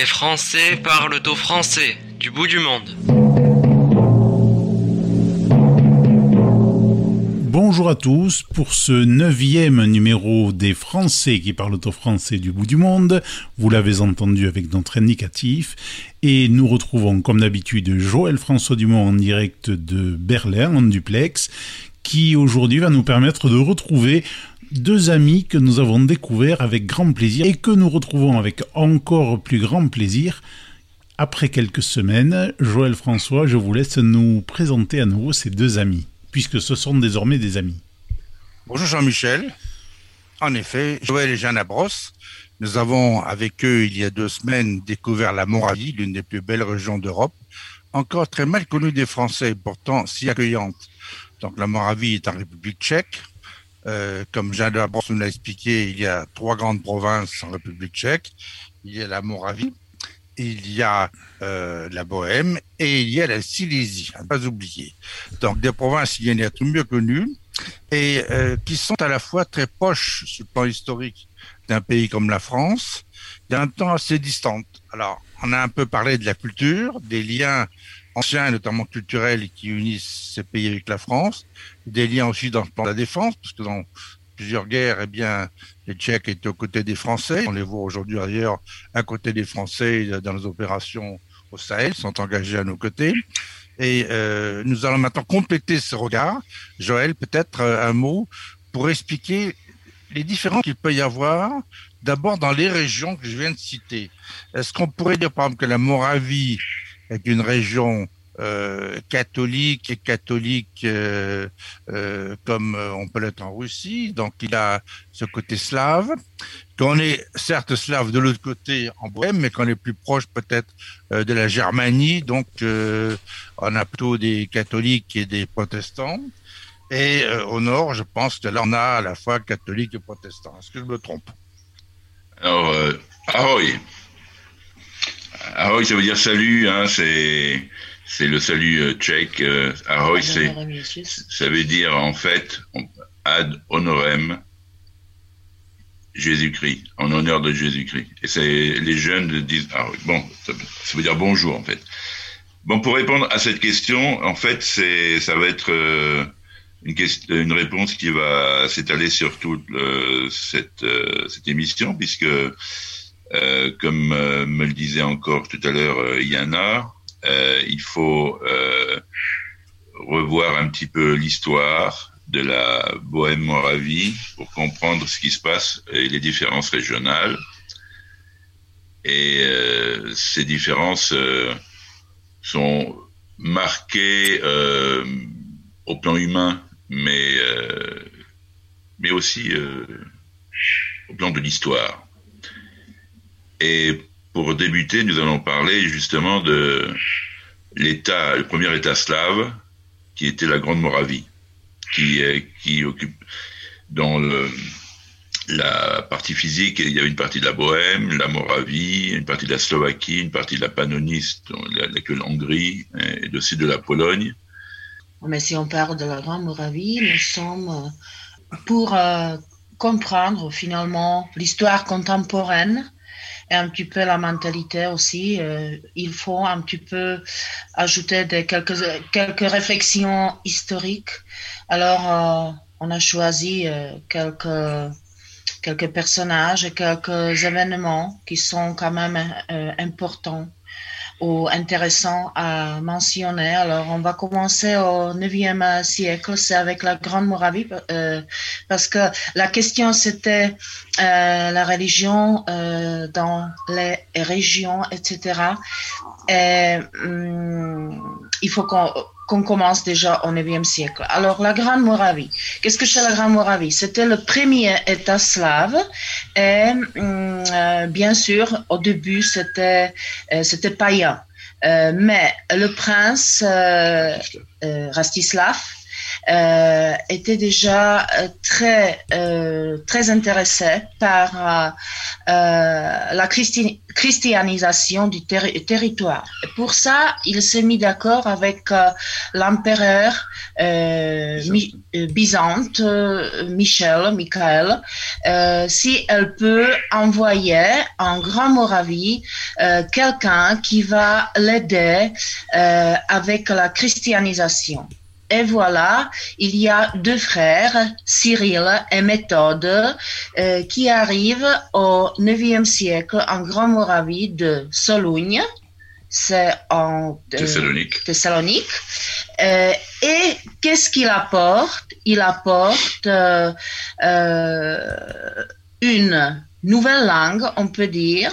Les Français parlent au français du bout du monde. Bonjour à tous pour ce neuvième numéro des Français qui parlent au français du bout du monde. Vous l'avez entendu avec notre indicatif. Et nous retrouvons comme d'habitude Joël François Dumont en direct de Berlin en duplex qui aujourd'hui va nous permettre de retrouver deux amis que nous avons découverts avec grand plaisir et que nous retrouvons avec encore plus grand plaisir après quelques semaines. Joël François, je vous laisse nous présenter à nouveau ces deux amis, puisque ce sont désormais des amis. Bonjour Jean-Michel. En effet, Joël et Jeanne Abros, nous avons avec eux il y a deux semaines découvert la Moravie, l'une des plus belles régions d'Europe, encore très mal connue des Français, pourtant si accueillante. Donc la Moravie est en République tchèque, euh, comme Jean de nous l'a expliqué, il y a trois grandes provinces en République tchèque. Il y a la Moravie, il y a euh, la Bohème et il y a la Silésie, à ne pas oublier. Donc des provinces, il y en a tout mieux connues et euh, qui sont à la fois très proches sur le plan historique d'un pays comme la France et en même temps assez distantes. Alors, on a un peu parlé de la culture, des liens anciens, notamment culturels, qui unissent ces pays avec la France, des liens aussi dans le plan de la défense, parce que dans plusieurs guerres, eh bien, les Tchèques étaient aux côtés des Français. On les voit aujourd'hui ailleurs, à côté des Français dans les opérations au Sahel, sont engagés à nos côtés. Et euh, nous allons maintenant compléter ce regard. Joël, peut-être euh, un mot pour expliquer les différences qu'il peut y avoir, d'abord dans les régions que je viens de citer. Est-ce qu'on pourrait dire, par exemple, que la Moravie est une région euh, catholique et catholique euh, euh, comme on peut l'être en Russie. Donc il a ce côté slave. Qu'on est certes slave de l'autre côté en Bohème, mais qu'on est plus proche peut-être de la Germanie. Donc on a plutôt des catholiques et des protestants. Et au nord, je pense que là on a à la fois catholiques et protestants. Est-ce que je me trompe? Alors, ah oui. Ahoy, ça veut dire salut, hein, c'est c'est le salut euh, tchèque. Euh, ahoy, c'est ça veut dire en fait ad honorem Jésus-Christ, en honneur de Jésus-Christ. Et c'est les jeunes disent ahoy. Bon, ça, veut dire bonjour en fait. Bon, pour répondre à cette question, en fait, c'est ça va être euh, une, question, une réponse qui va s'étaler sur toute cette, cette émission, puisque euh, comme euh, me le disait encore tout à l'heure euh, Yana, il faut revoir un petit peu l'histoire de la Bohème-Moravie pour comprendre ce qui se passe et les différences régionales. Et ces différences sont marquées au plan humain, mais, mais aussi au plan de l'histoire. Et pour débuter, nous allons parler justement de l'État, le premier État slave, qui était la Grande Moravie, qui, qui occupe dans la partie physique, il y avait une partie de la Bohème, la Moravie, une partie de la Slovaquie, une partie de la Pannonie, l'actuelle Hongrie, et le sud de la Pologne. Mais si on parle de la Grande Moravie, nous sommes euh, pour euh, comprendre finalement l'histoire contemporaine un petit peu la mentalité aussi. Euh, il faut un petit peu ajouter des, quelques, quelques réflexions historiques. Alors, euh, on a choisi euh, quelques, quelques personnages et quelques événements qui sont quand même importants ou intéressant à mentionner. Alors, on va commencer au 9e siècle, c'est avec la Grande Moravie, euh, parce que la question c'était euh, la religion euh, dans les régions, etc. Et hum, il faut qu'on qu'on commence déjà au 9e siècle. Alors, la Grande Moravie. Qu'est-ce que c'est la Grande Moravie? C'était le premier État slave et hum, euh, bien sûr, au début, c'était euh, c'était païen. Euh, mais le prince Rastislav euh, était déjà euh, très euh, très intéressé par la christianisation du territoire. Et pour ça, il s'est mis d'accord avec l'empereur Byzante, Michel, Michael, si elle peut envoyer en Grand Moravie quelqu'un qui va l'aider avec la christianisation. Et voilà, il y a deux frères, Cyril et Méthode, euh, qui arrivent au IXe siècle en Grand Moravie de Solugne, c'est en euh, Thessalonique. Euh, et qu'est-ce qu'il apporte? Il apporte une nouvelle langue, on peut dire,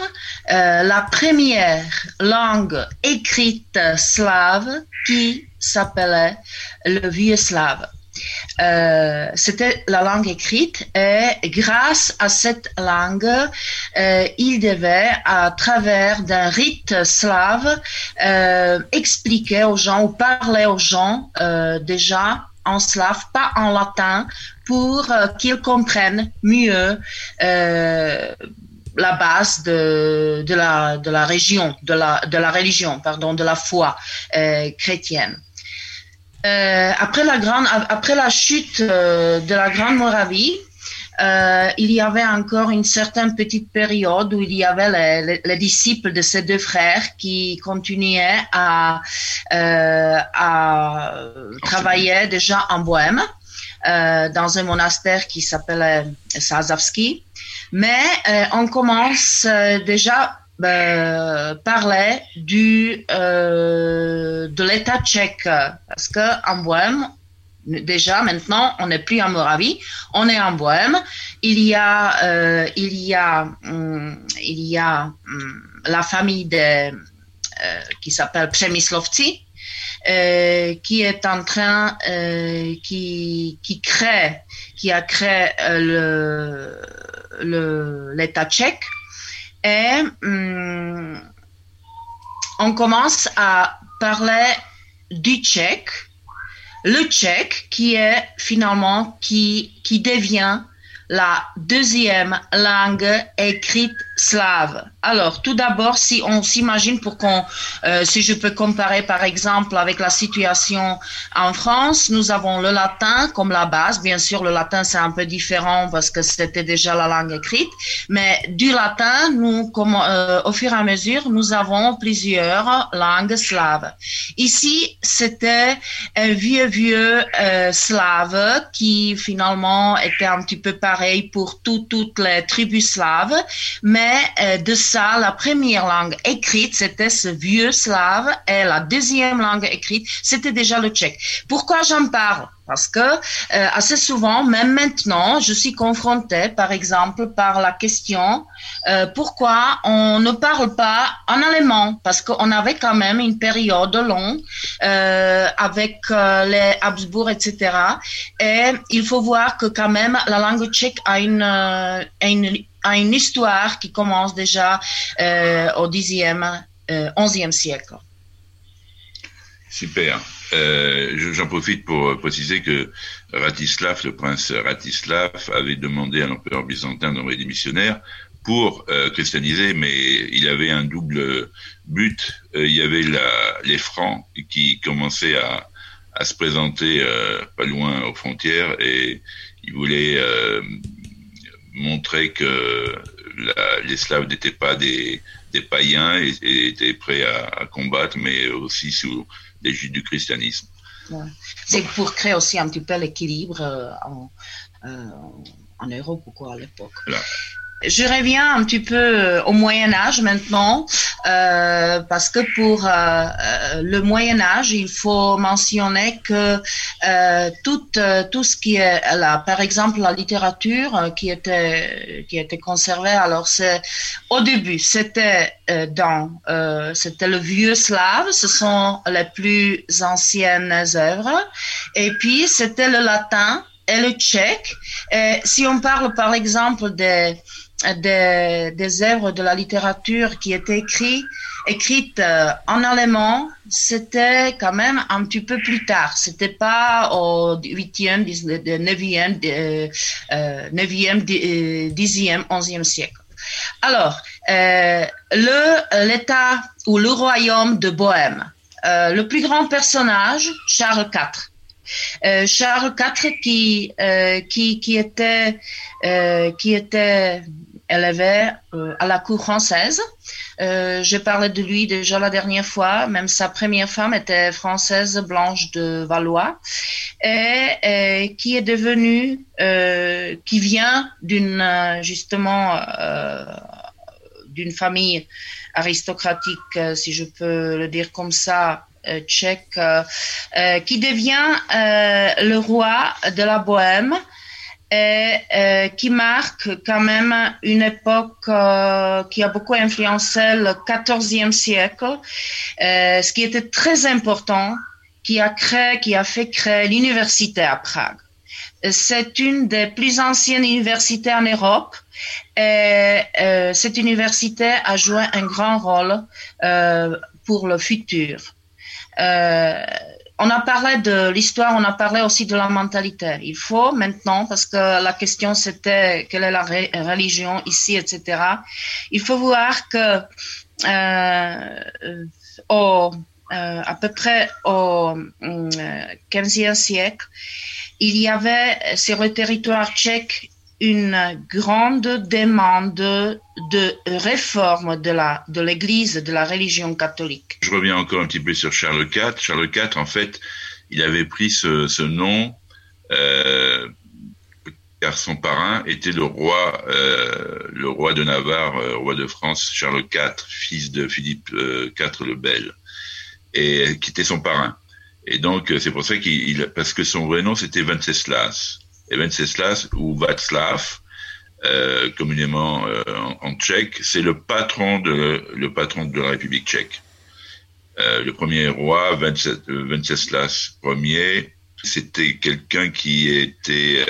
la première langue écrite slave qui s'appelait le vieux slave. Euh, c'était la langue écrite et grâce à cette langue, euh, il devait, à travers d'un rite slave, euh, expliquer aux gens ou parler aux gens déjà en slave, pas en latin, pour qu'ils comprennent mieux la base de, la, région, de la, religion, pardon, de la foi chrétienne. Euh, après, la grande, après la chute euh, de la Grande Moravie, euh, il y avait encore une certaine petite période où il y avait les, disciples de ces deux frères qui continuaient à, à travailler déjà en Bohème, dans un monastère qui s'appelait Sazavski. Mais on commence déjà euh, parlait du euh, de l'État tchèque parce que en Bohème déjà maintenant on n'est plus en Moravie on est en Bohème il y a euh, il y a hum, il y a hum, la famille de euh, qui s'appelle Przemyslovci euh, qui est en train euh, qui qui crée qui a créé le le l'État tchèque. Et hum, on commence à parler du tchèque, le tchèque qui est finalement qui, qui devient la deuxième langue écrite slave. Alors, tout d'abord, si on s'imagine pour qu'on, euh, si je peux comparer par exemple avec la situation en France, nous avons le latin comme la base. Bien sûr, le latin c'est un peu différent parce que c'était déjà la langue écrite, mais du latin, nous, euh, au fur et à mesure, nous avons plusieurs langues slaves. Ici, c'était un vieux vieux euh, slave qui finalement était un petit peu pareil pour toutes les tribus slaves, mais de la première langue écrite, c'était ce vieux slave, et la deuxième langue écrite, c'était déjà le tchèque. Pourquoi j'en parle? Parce que euh, assez souvent, même maintenant, je suis confrontée, par exemple, par la question euh, pourquoi on ne parle pas en allemand? Parce qu'on avait quand même une période longue euh, avec les Habsbourg, etc. Et il faut voir que quand même la langue tchèque a une, une, a une histoire qui commence déjà au 10e, 11e siècle. Super. Euh, J'en profite pour préciser que Ratislav, le prince Ratislav, avait demandé à l'empereur byzantin d'envoyer des missionnaires pour euh, christianiser, mais il avait un double but. Euh, il y avait la, les Francs qui commençaient à, à se présenter euh, pas loin aux frontières et il voulait euh, montrer que la, les Slaves n'étaient pas des, des païens et, et étaient prêts à, à combattre, mais aussi sous des du christianisme. Ouais. C'est pour créer aussi un petit peu l'équilibre euh, en, euh, en Europe quoi, à l'époque. Voilà. Je reviens un petit peu euh, au Moyen Âge maintenant, euh, parce que pour euh, le Moyen Âge, il faut mentionner que tout, tout ce qui est là, par exemple la littérature qui était qui était conservée, alors c'est au début c'était dans c'était le vieux slave, ce sont les plus anciennes œuvres, et puis c'était le latin et le tchèque. Et si on parle par exemple des des, œuvres de la littérature qui étaient écrites écrite euh, en allemand, c'était quand même un petit peu plus tard. C'était pas au 8e, 9e, 9e, 10e, 11e siècle. Alors, euh, l'État ou le royaume de Bohême, euh, le plus grand personnage, Charles IV. Charles IV qui qui qui était qui était élevé à la cour française. J'ai parlé de lui déjà la dernière fois. Même sa première femme était française Blanche de Valois et, qui est devenue qui vient d'une justement d'une famille aristocratique, si je peux le dire comme ça, euh, tchèque, euh, euh, qui devient le roi de la Bohème et qui marque quand même une époque qui a beaucoup influencé le XIVe siècle, ce qui était très important, qui a créé, qui a fait créer l'université à Prague. C'est une des plus anciennes universités en Europe et cette université a joué un grand rôle pour le futur. Euh, on a parlé de l'histoire, on a parlé aussi de la mentalité. Il faut maintenant, parce que la question c'était quelle est la religion ici, etc. Il faut voir que euh, au, euh, à peu près au XVe siècle, il y avait sur le territoire tchèque une grande demande de réforme de la de l'Église, de la religion catholique. Je reviens encore un petit peu sur Charles IV. Charles IV, en fait, il avait pris ce, nom euh, car son parrain était le roi, euh, le roi de Navarre, euh, roi de France, Charles IV, fils de Philippe IV euh, le Bel, et qui était son parrain. Et donc c'est pour ça qu'il, parce que son vrai nom c'était Venceslas. Et Venceslas ou Václav, euh, communément euh, en, tchèque, c'est le patron de le patron de la République tchèque. Euh, le premier roi, Venceslas Ier, c'était quelqu'un qui était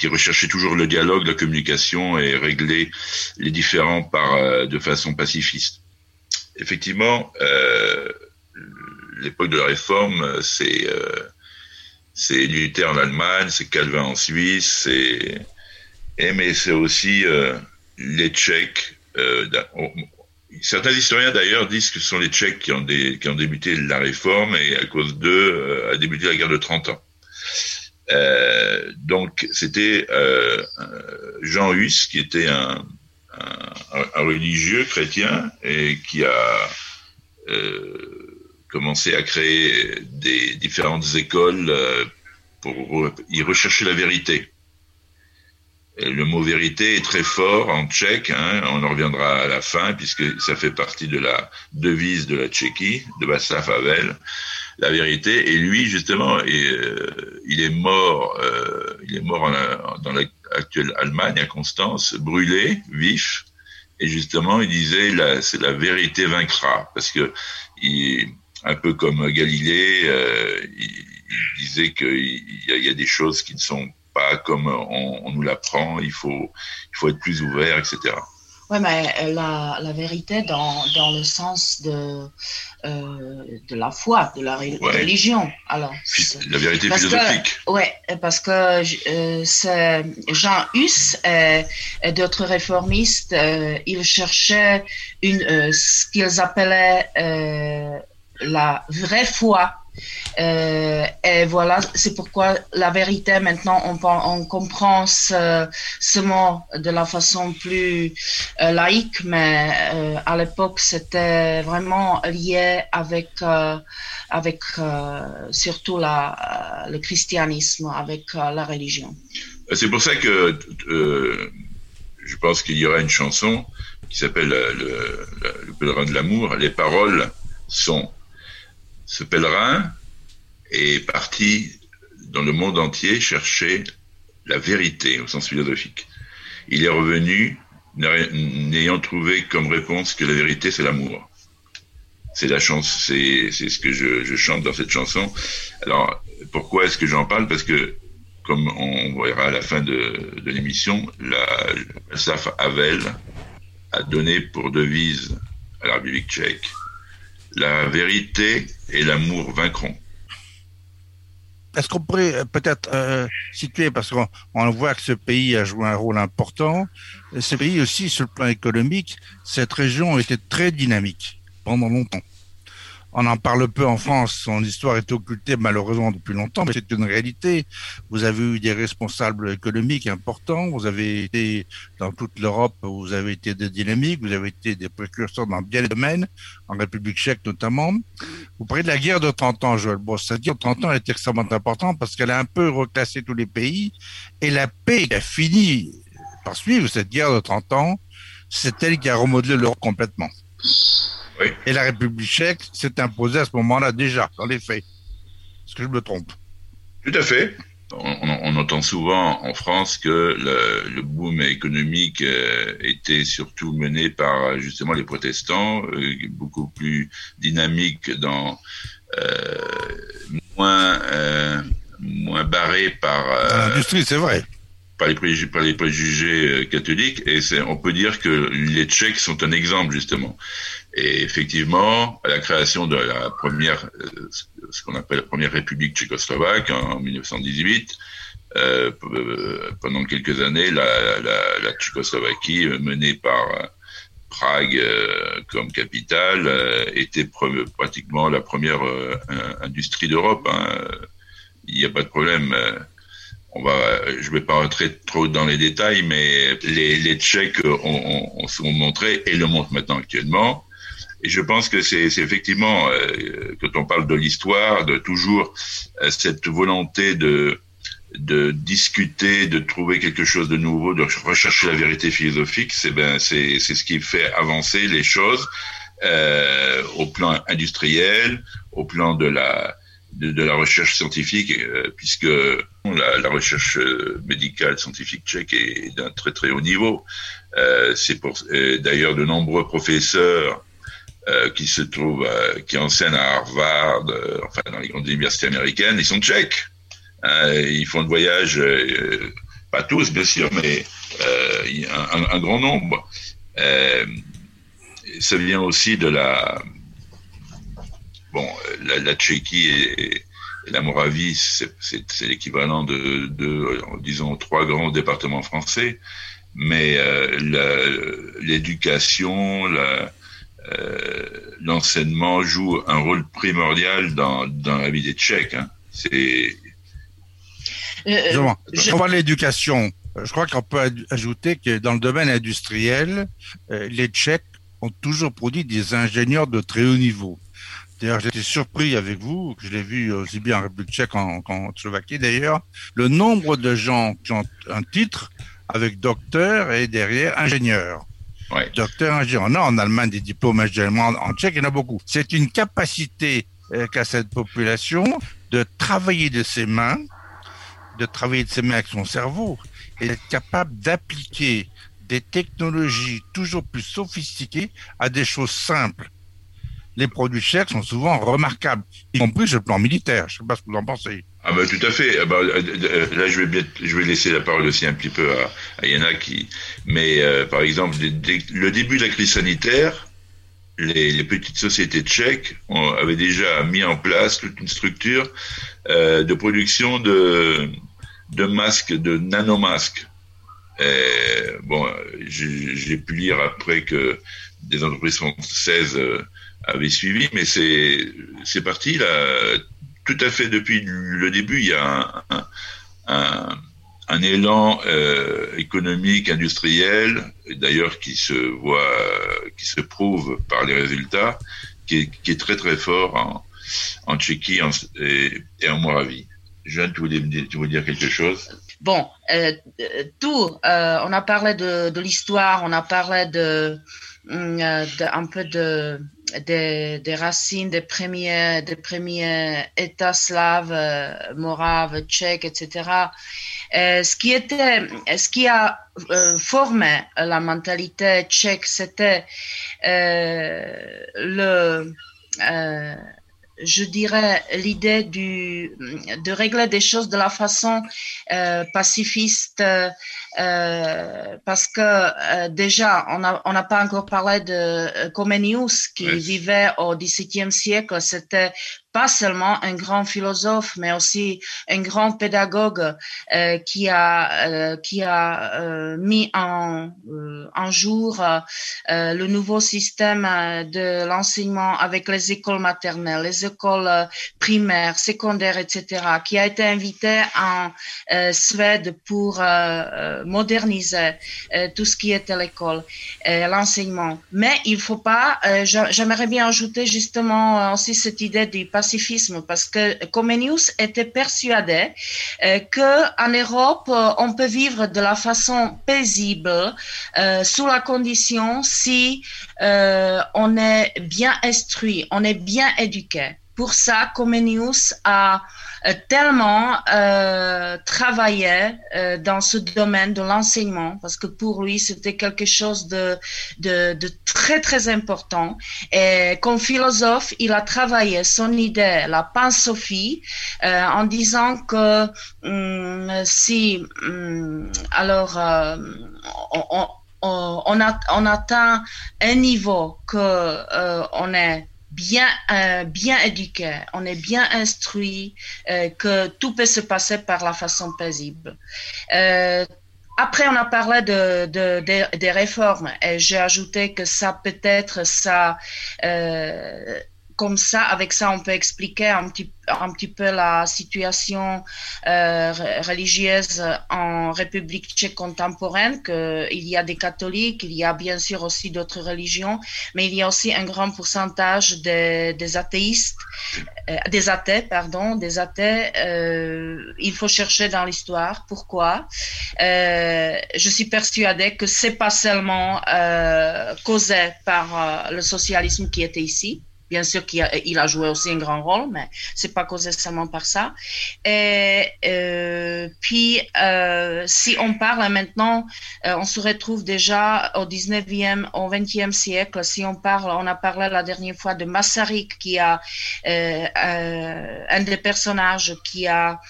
qui recherchait toujours le dialogue, la communication et régler les différends par de façon pacifiste. Effectivement, l'époque de la réforme, c'est c'est Luther en Allemagne, c'est Calvin en Suisse, c'est et mais c'est aussi euh, les Tchèques. Euh, certains historiens d'ailleurs disent que ce sont les Tchèques qui ont, des, qui ont débuté la réforme et à cause d'eux euh, a débuté la guerre de 30 ans. Euh, donc c'était euh, Jean Hus qui était un, un, un, religieux chrétien et qui a commencé à créer des différentes écoles euh, pour y rechercher la vérité. le mot vérité est très fort en tchèque, hein, on en reviendra à la fin puisque ça fait partie de la devise de la Tchéquie, de Václav Havel, la vérité. Et lui, justement, est, euh, il est mort, euh, il est mort dans l'actuelle Allemagne, à Constance, brûlé, vif. Et justement, il disait, c'est la vérité vaincra, parce que il, un peu comme Galilée, euh, il, disait qu'il y, y, a des choses qui ne sont pas comme on, on nous l'apprend, il faut, il faut être plus ouvert, etc. Oui, mais euh, la, la vérité dans, dans le sens de, euh, de la foi, de la ouais. religion. Alors, la vérité philosophique. Oui, parce que euh, Jean Hus et, et d'autres réformistes, euh, ils cherchaient une, ce qu'ils appelaient la vraie foi. Euh, et voilà, c'est pourquoi la vérité, maintenant, on, comprend ce, mot de la façon plus euh, laïque, mais euh, à l'époque, c'était vraiment lié avec, avec surtout la, le christianisme, avec la religion. C'est pour ça que je pense qu'il y aura une chanson qui s'appelle le, le, le pèlerin de l'amour. Les paroles sont ce pèlerin est parti dans le monde entier chercher la vérité au sens philosophique. Il est revenu n'ayant trouvé comme réponse que la vérité c'est l'amour. C'est la chance, c'est ce que je, chante dans cette chanson. Alors pourquoi est-ce que j'en parle? Parce que comme on verra à la fin de, l'émission, la, SAF Havel a donné pour devise à la République tchèque la vérité et l'amour vaincront. Est-ce qu'on pourrait euh, peut-être euh, situer, parce qu'on voit que ce pays a joué un rôle important, ce pays aussi, sur le plan économique, cette région était très dynamique pendant longtemps. On en parle peu en France, son histoire est occultée malheureusement depuis longtemps, mais c'est une réalité. Vous avez eu des responsables économiques importants, vous avez été dans toute l'Europe, vous avez été des dynamiques, vous avez été des précurseurs dans bien des domaines, en République tchèque notamment. Vous parlez de la guerre de 30 ans, Joël Bon, Cette guerre de 30 ans est extrêmement importante parce qu'elle a un peu reclassé tous les pays et la paix a fini par suivre cette guerre de 30 ans. C'est elle qui a remodelé l'Europe complètement. Et la République tchèque s'est imposée à ce moment-là déjà, dans les faits. Est-ce que je me trompe? Tout à fait. On, entend souvent en France que le, boom économique euh, était surtout mené par justement les protestants, euh, beaucoup plus dynamique dans euh, moins moins barré par l'industrie, c'est vrai par les préjugés, par les préjugés catholiques et on peut dire que les Tchèques sont un exemple justement. Et effectivement, à la création de la première, euh, ce qu'on appelle la première République tchécoslovaque en 1918, euh, euh, pendant quelques années, la, Tchécoslovaquie, menée par Prague comme capitale, était pratiquement la première industrie d'Europe. Hein. Il n'y a pas de problème. On va, je ne vais pas rentrer trop dans les détails, mais les, Tchèques ont montré et le montrent maintenant actuellement et je pense que c'est effectivement, euh, quand on parle de l'histoire, de toujours euh, cette volonté de de discuter, de trouver quelque chose de nouveau, de rechercher la vérité philosophique, c'est ben c'est ce qui fait avancer les choses euh, au plan industriel, au plan de la de, la recherche scientifique, euh, puisque la, la, recherche médicale scientifique tchèque est d'un très très haut niveau. Euh, c'est pour d'ailleurs de nombreux professeurs euh, qui se trouvent, euh, qui enseignent à Harvard, euh, enfin dans les grandes universités américaines, ils sont tchèques. Hein, ils font le voyage, pas tous bien sûr, mais un, grand nombre. ça vient aussi de la, bon, la, Tchéquie et, la Moravie, c'est l'équivalent de, de, disons, trois grands départements français, mais l'éducation, la, l'enseignement joue un rôle primordial dans, dans la vie des Tchèques. Hein. C'est. Euh, je... On l'éducation. Je crois qu'on peut ajouter que dans le domaine industriel, euh, les Tchèques ont toujours produit des ingénieurs de très haut niveau. D'ailleurs, j'étais surpris avec vous, je l'ai vu aussi bien en République tchèque qu'en Slovaquie d'ailleurs, le nombre de gens qui ont un titre avec docteur et derrière ingénieur. Docteur ingénieur. Non, en Allemagne, des diplômes en Tchèque, il y en a beaucoup. C'est une capacité euh, qu'a cette population de travailler de ses mains, de travailler de ses mains avec son cerveau, et d'être capable d'appliquer des technologies toujours plus sophistiquées à des choses simples. Les produits tchèques sont souvent remarquables, y compris sur le plan militaire. Je ne sais pas ce que vous en pensez. Ah bah, tout à fait. Ah euh, là, je vais, bien, je vais laisser la parole aussi un petit peu à, à Yana qui. Mais euh, par exemple, le début de la crise sanitaire, les, les petites sociétés tchèques ont, avaient déjà mis en place toute une structure euh, de production de, de masques, de nanomasques. Et, bon, j'ai pu lire après que des entreprises françaises avaient suivi, mais c'est parti là tout à fait depuis le début, il y a un, élan euh, économique, industriel, d'ailleurs qui se voit, qui se prouve par les résultats, qui est, très très fort en, Tchéquie et, en Moravie. Jeanne, tu voulais, dire quelque chose? Bon, euh, tout, euh, on a parlé de, l'histoire, on a parlé de, un peu de des, racines des premiers, des premiers États slaves, euh, moraves, tchèques, etc. Euh, ce, qui a euh, formé la mentalité tchèque, c'était le, je dirais, l'idée du, de régler des choses de la façon pacifiste, euh, parce que euh, déjà, on n'a on pas encore parlé de Comenius qui vivait au XVIIe siècle. C'était pas seulement un grand philosophe, mais aussi un grand pédagogue euh, qui a euh, qui a euh, mis en en jour le nouveau système de l'enseignement avec les écoles maternelles, les écoles primaires, secondaires, etc., qui a été invité en Suède pour moderniser tout ce qui était l'école, l'enseignement. Mais il faut pas. J'aimerais bien ajouter justement aussi cette idée du passé parce que Comenius était persuadé euh, que en Europe euh, on peut vivre de la façon paisible euh, sous la condition si on est bien instruit, on est bien éduqué. Pour ça, Comenius a euh, tellement euh, travaillé euh, dans ce domaine de l'enseignement parce que pour lui c'était quelque chose de, de, de, très très important. Et comme philosophe il a travaillé son idée la pansophie euh, en disant que hum, si hum, alors on, on, on, a, on atteint un niveau que on est bien, euh, bien éduqué, on est bien instruit, euh, que tout peut se passer par la façon paisible. Euh, après, on a parlé de, de, de des réformes et j'ai ajouté que ça peut-être ça euh, comme ça, avec ça, on peut expliquer un petit, un petit peu la situation euh, religieuse en République tchèque contemporaine, qu'il y a des catholiques, il y a bien sûr aussi d'autres religions, mais il y a aussi un grand pourcentage de, des athéistes, euh, des athées, pardon, des athées. Euh, il faut chercher dans l'histoire pourquoi? Euh, je suis persuadée que c'est pas seulement euh, causé par euh, le socialisme qui était ici, Bien sûr qu'il a, il a joué aussi un grand rôle, mais c'est pas causé seulement par ça. Et euh, puis, euh, si on parle maintenant, euh, on se retrouve déjà au 19e, au 20e siècle. Si on parle, on a parlé la dernière fois de Massarik, qui a euh, euh, un des personnages qui a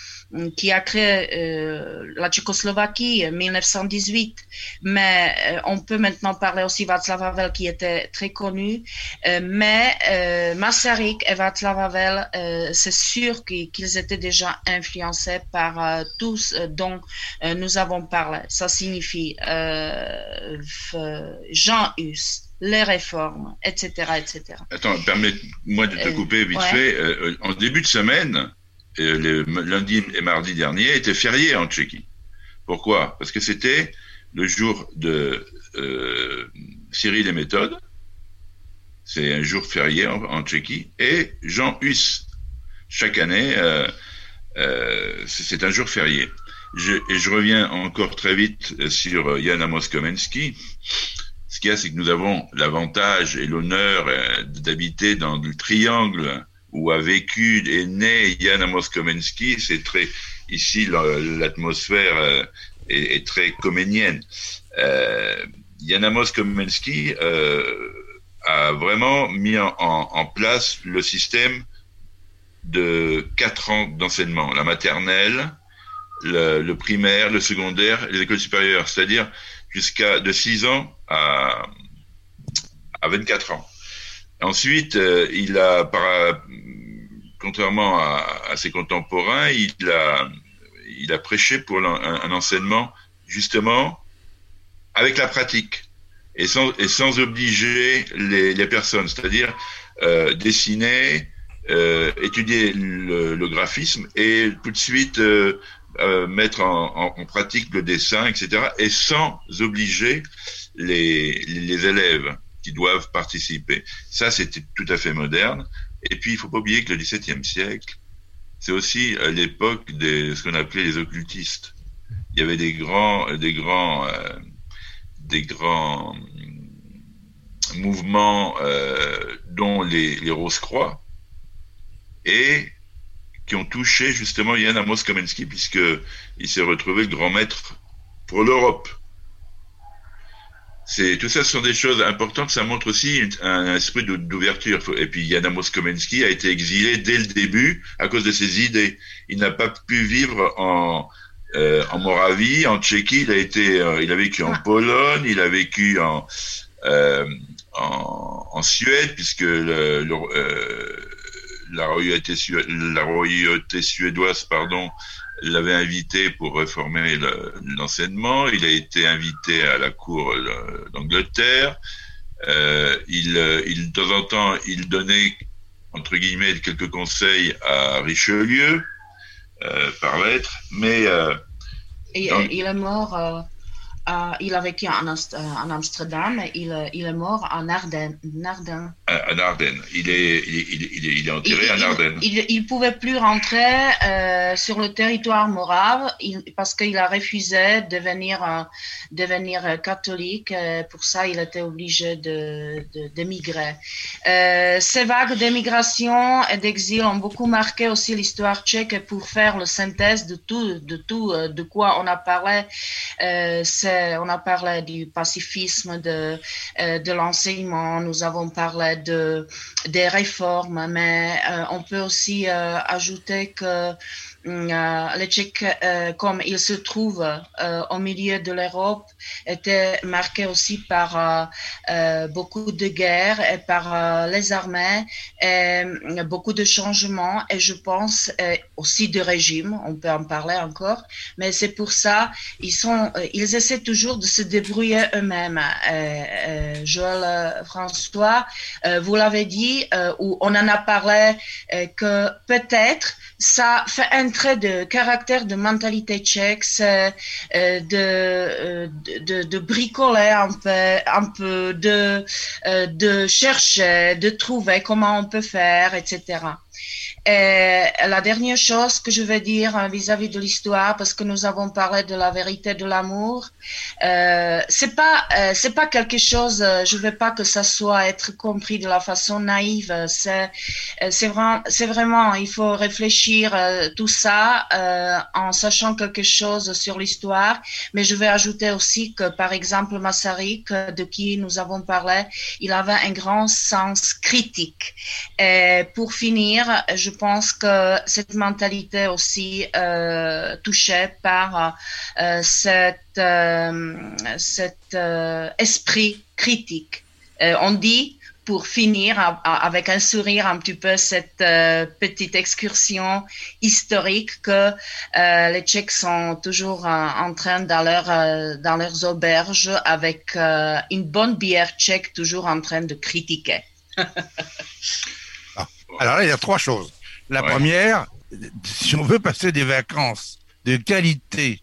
qui a créé euh, la Tchécoslovaquie en 1918. Mais euh, on peut maintenant parler aussi de Václav Havel qui était très connu. Euh, mais euh, Masaryk et Václav Havel, euh, c'est sûr qu'ils étaient déjà influencés par euh, tous dont nous avons parlé. Ça signifie Jean Hus les réformes, etc., etc. Attends, permets-moi de te couper vite ouais. fait. en début de semaine, le lundi et mardi dernier étaient fériés en Tchéquie. Pourquoi? Parce que c'était le jour de euh, Cyril et méthode. C'est un jour férié en, Tchéquie. Et Jean Hus. Chaque année, euh, euh, c'est un jour férié. Je, et je reviens encore très vite sur Jan Amos Komensky. Ce qu'il y a, c'est que nous avons l'avantage et l'honneur euh, d'habiter dans le triangle où a vécu et né Jan Amos Komensky, c'est très ici l'atmosphère euh, est, très coménienne. Euh, Jan Amos Komensky euh, a vraiment mis en, place le système de quatre ans d'enseignement, la maternelle, le, primaire, le secondaire et l'école supérieure, c'est-à-dire jusqu'à de 6 ans à, à 24 ans. Ensuite, euh, il a, par, contrairement à, à, ses contemporains, il a, il a prêché pour un, enseignement justement avec la pratique et sans, et sans obliger les, les personnes, c'est-à-dire euh, dessiner, euh, étudier le, le, graphisme et tout de suite euh, euh mettre en, en, en, pratique le dessin, etc. Et sans obliger les, les élèves qui doivent participer. Ça, c'était tout à fait moderne. Et puis, il faut pas oublier que le XVIIe siècle, c'est aussi l'époque de ce qu'on appelait les occultistes. Il y avait des grands, des grands, euh, des grands mouvements, euh, dont les, les Rose-Croix, et qui ont touché justement Yann Amos Komensky, puisque il s'est retrouvé le grand maître pour l'Europe c'est tout ça ce sont des choses importantes. Ça montre aussi un, esprit d'ouverture. Et puis Jan Komensky a été exilé dès le début à cause de ses idées. Il n'a pas pu vivre en euh, en Moravie, en Tchéquie. Il a été, euh, il a vécu en Pologne, il a vécu en euh, en, en, Suède puisque le, le, euh, la la royauté suédoise, pardon, l'avait invité pour réformer l'enseignement. il a été invité à la cour d'Angleterre. Euh, il, il, de temps en temps, il donnait entre guillemets quelques conseils à Richelieu euh, par lettre, mais euh, et, donc, il est mort euh, Uh, il a vécu en, en Amsterdam, il, il, est mort en Ardennes. En Ardennes. Il est, il, il, il est enterré en Ardennes. Il ne pouvait plus rentrer euh, sur le territoire morave parce qu'il a refusé de devenir, euh, devenir catholique. Euh, pour ça, il était obligé de, de, de. Euh, ces vagues d'émigration et d'exil ont beaucoup marqué aussi l'histoire tchèque pour faire le synthèse de tout, de tout de quoi on a parlé. c'est on a parlé du pacifisme, de, euh, de l'enseignement, nous avons parlé de, des réformes, mais euh, on peut aussi euh, ajouter que euh, le Tchèque, euh, comme il se trouve euh, au milieu de l'Europe, était marqué aussi par beaucoup de guerres et par les armées, et beaucoup de changements et je pense aussi de régime, on peut en parler encore, mais c'est pour ça ils sont, ils essaient toujours de se débrouiller eux-mêmes. Joël François, vous l'avez dit, ou on en a parlé que peut-être ça fait un trait de caractère, de mentalité tchèque, c'est euh, de, de, de, bricoler un peu, un peu de, euh, de chercher, de trouver comment on peut faire, etc. Et la dernière chose que je veux dire hein, vis-à-vis de l'histoire, parce que nous avons parlé de la vérité de l'amour, euh, c'est pas euh, c'est pas quelque chose. Euh, je veux pas que ça soit être compris de la façon naïve. C'est euh, c'est vraiment c'est vraiment il faut réfléchir euh, tout ça en sachant quelque chose sur l'histoire. Mais je vais ajouter aussi que par exemple Masaryk, de qui nous avons parlé, il avait un grand sens critique. Et pour finir, je pense que cette mentalité aussi euh, touchée par euh, cet, euh, cet euh, esprit critique. On dit pour finir avec un sourire un petit peu cette petite excursion historique que les Tchèques sont toujours en train dans, dans leurs auberges avec une bonne bière tchèque toujours en train de critiquer. Ah, alors là, il y a trois choses. La ouais. première, si on veut passer des vacances de qualité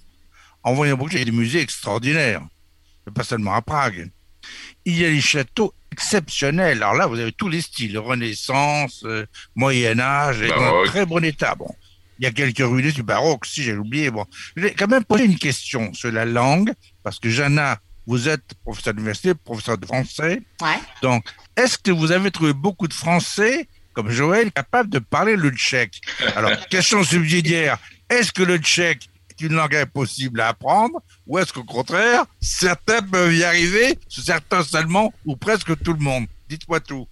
en voyant bouger, il y a des musées extraordinaires, pas seulement à Prague. Il y a les châteaux exceptionnels. Alors là, vous avez tous les styles, Renaissance, euh, Moyen Âge, et très bon état. Bon, il y a quelques ruines du baroque, si j'ai oublié. Bon, j'ai quand même posé une question sur la langue, parce que Jana, vous êtes professeur d'université, professeur de français. Ouais. Donc, est-ce que vous avez trouvé beaucoup de Français comme Joël, capable de parler le tchèque. Alors, question subsidiaire, est-ce que le tchèque est une langue impossible à apprendre ou est-ce qu'au contraire, certains peuvent y arriver, certains seulement ou presque tout le monde? Dites-moi tout.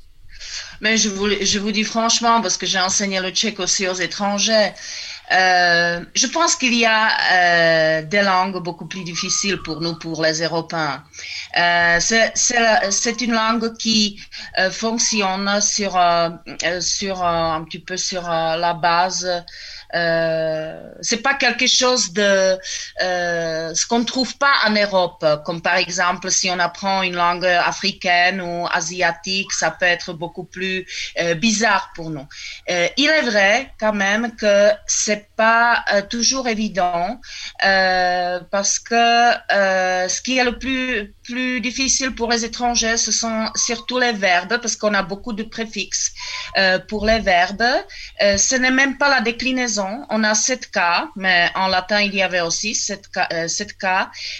Mais je vous, je vous dis franchement, parce que j'ai enseigné le tchèque aussi aux étrangers, euh, je pense qu'il y a euh, des langues beaucoup plus difficiles pour nous, pour les Européens. Euh, c'est une langue qui euh, fonctionne sur, euh, sur un petit peu sur la base euh, c'est pas quelque chose de euh, ce qu'on trouve pas en Europe, comme par exemple si on apprend une langue africaine ou asiatique, ça peut être beaucoup plus euh, bizarre pour nous. Il est vrai quand même que c'est pas toujours évident parce que ce qui est le plus plus difficile pour les étrangers, ce sont surtout les verbes parce qu'on a beaucoup de préfixes pour les verbes. ce n'est même pas la déclinaison on a sept cas, mais en latin, il y avait aussi sept cas, euh,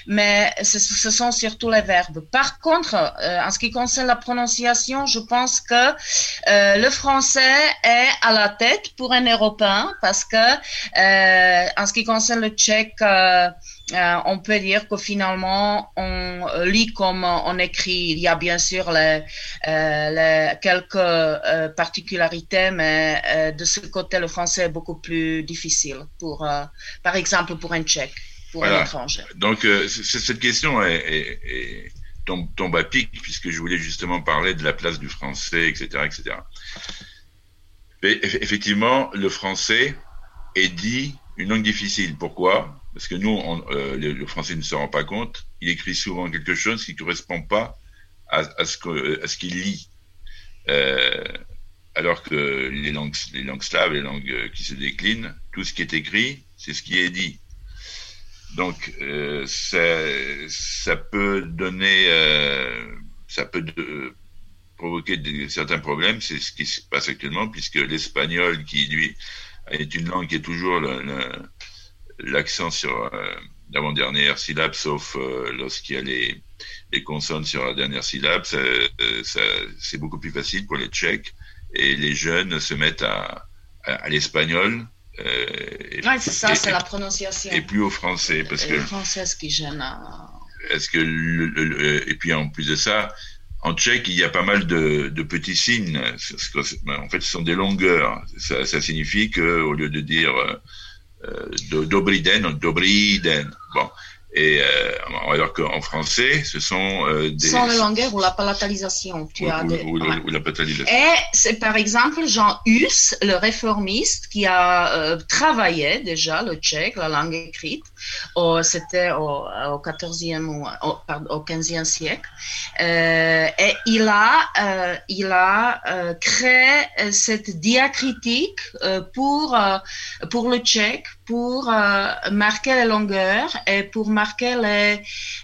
mais ce, sont surtout les verbes. Par contre, euh, en ce qui concerne la prononciation, je pense que euh, le français est à la tête pour un Européen parce que en ce qui concerne le tchèque, euh, on peut dire que finalement, on lit comme on écrit. Il y a bien sûr les, les quelques particularités, mais de ce côté, le français est beaucoup plus difficile, pour, par exemple, pour un tchèque, pour un étranger. Donc, cette question est, tombe, tombe, à pic, puisque je voulais justement parler de la place du français, etc. etc. Effectivement, le français est dit une langue difficile. Pourquoi? Parce que nous, euh, le, français ne se rend pas compte. Il écrit souvent quelque chose qui ne correspond pas à, ce qu'il lit. Euh, alors que les langues, les langues slaves, les langues qui se déclinent, tout ce qui est écrit, c'est ce qui est dit. Donc, euh, ça, peut donner, euh, ça peut provoquer certains problèmes. C'est ce qui se passe actuellement, puisque l'espagnol, qui lui est une langue qui est toujours l'accent sur euh, l'avant-dernière syllabe, sauf euh, lorsqu'il y a les, les, consonnes sur la dernière syllabe, ça, ça, c'est beaucoup plus facile pour les Tchèques. Et les jeunes se mettent à, à, l'espagnol. Euh, c'est ça, c'est la prononciation. Et plus au français, parce que. Le français, ce qui gêne. Est-ce que le, et puis en plus de ça, en tchèque, il y a pas mal de, de petits signes. En fait, ce sont des longueurs. Ça, ça signifie que au lieu de dire euh, euh dobrý den, dobrý den. Bon, et euh, alors qu'en français, ce sont euh, des... Sans la longueur ou la palatalisation. Tu ou, as des... ou, ou, la palatalisation. Et c'est par exemple Jean Hus, le réformiste, qui a euh, travaillé déjà le tchèque, la langue écrite, c'était au, au 14e ou au, au 15e siècle. Euh, et il a, il a créé cette diacritique pour, pour le tchèque, pour marquer les longueurs et pour marquer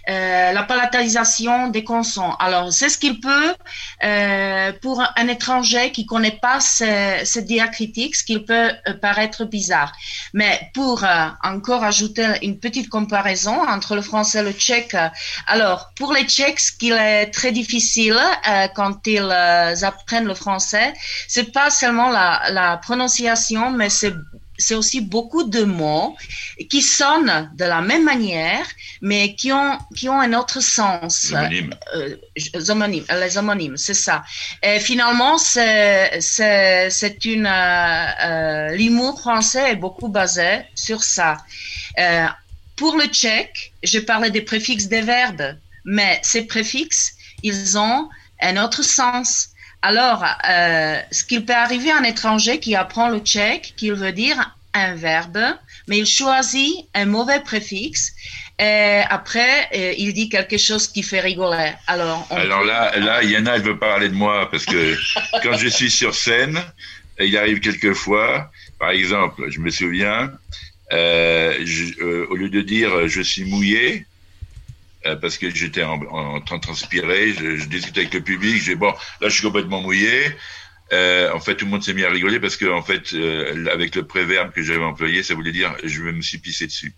euh, la palatalisation des consonnes. Alors, c'est ce qu'il peut, euh, pour un étranger qui connaît pas ces, ces diacritiques, ce qu'il peut euh, paraître bizarre. Mais pour euh, encore ajouter une petite comparaison entre le français et le tchèque, alors, pour les tchèques, ce qui est très difficile euh, quand ils apprennent le français, c'est pas seulement la prononciation, mais c'est c'est aussi beaucoup de mots qui sonnent de la même manière, mais qui ont, qui ont un autre sens. Homonymes. Euh, homonymes, les homonymes, c'est ça. Et finalement, c'est, c'est, c'est une, euh, euh, l'humour français est beaucoup basé sur ça. Euh, pour le tchèque, je parlais des préfixes des verbes, mais ces préfixes, ils ont un autre sens. Alors, euh, ce qu'il peut arriver à un étranger qui apprend le tchèque, qu'il veut dire un verbe, mais il choisit un mauvais préfixe et après, euh, il dit quelque chose qui fait rigoler. Alors, Alors là, là, Yana, elle veut parler de moi parce que quand je suis sur scène, il arrive quelquefois, par exemple, je me souviens, euh, je, euh, au lieu de dire je suis mouillé, euh, parce que j'étais en, en, train de transpirer, je, je discute avec le public, j'ai bon, là je suis complètement mouillé. Euh, en fait, tout le monde s'est mis à rigoler parce que, en fait, euh, avec le préverbe que j'avais employé, ça voulait dire je me suis pissé dessus.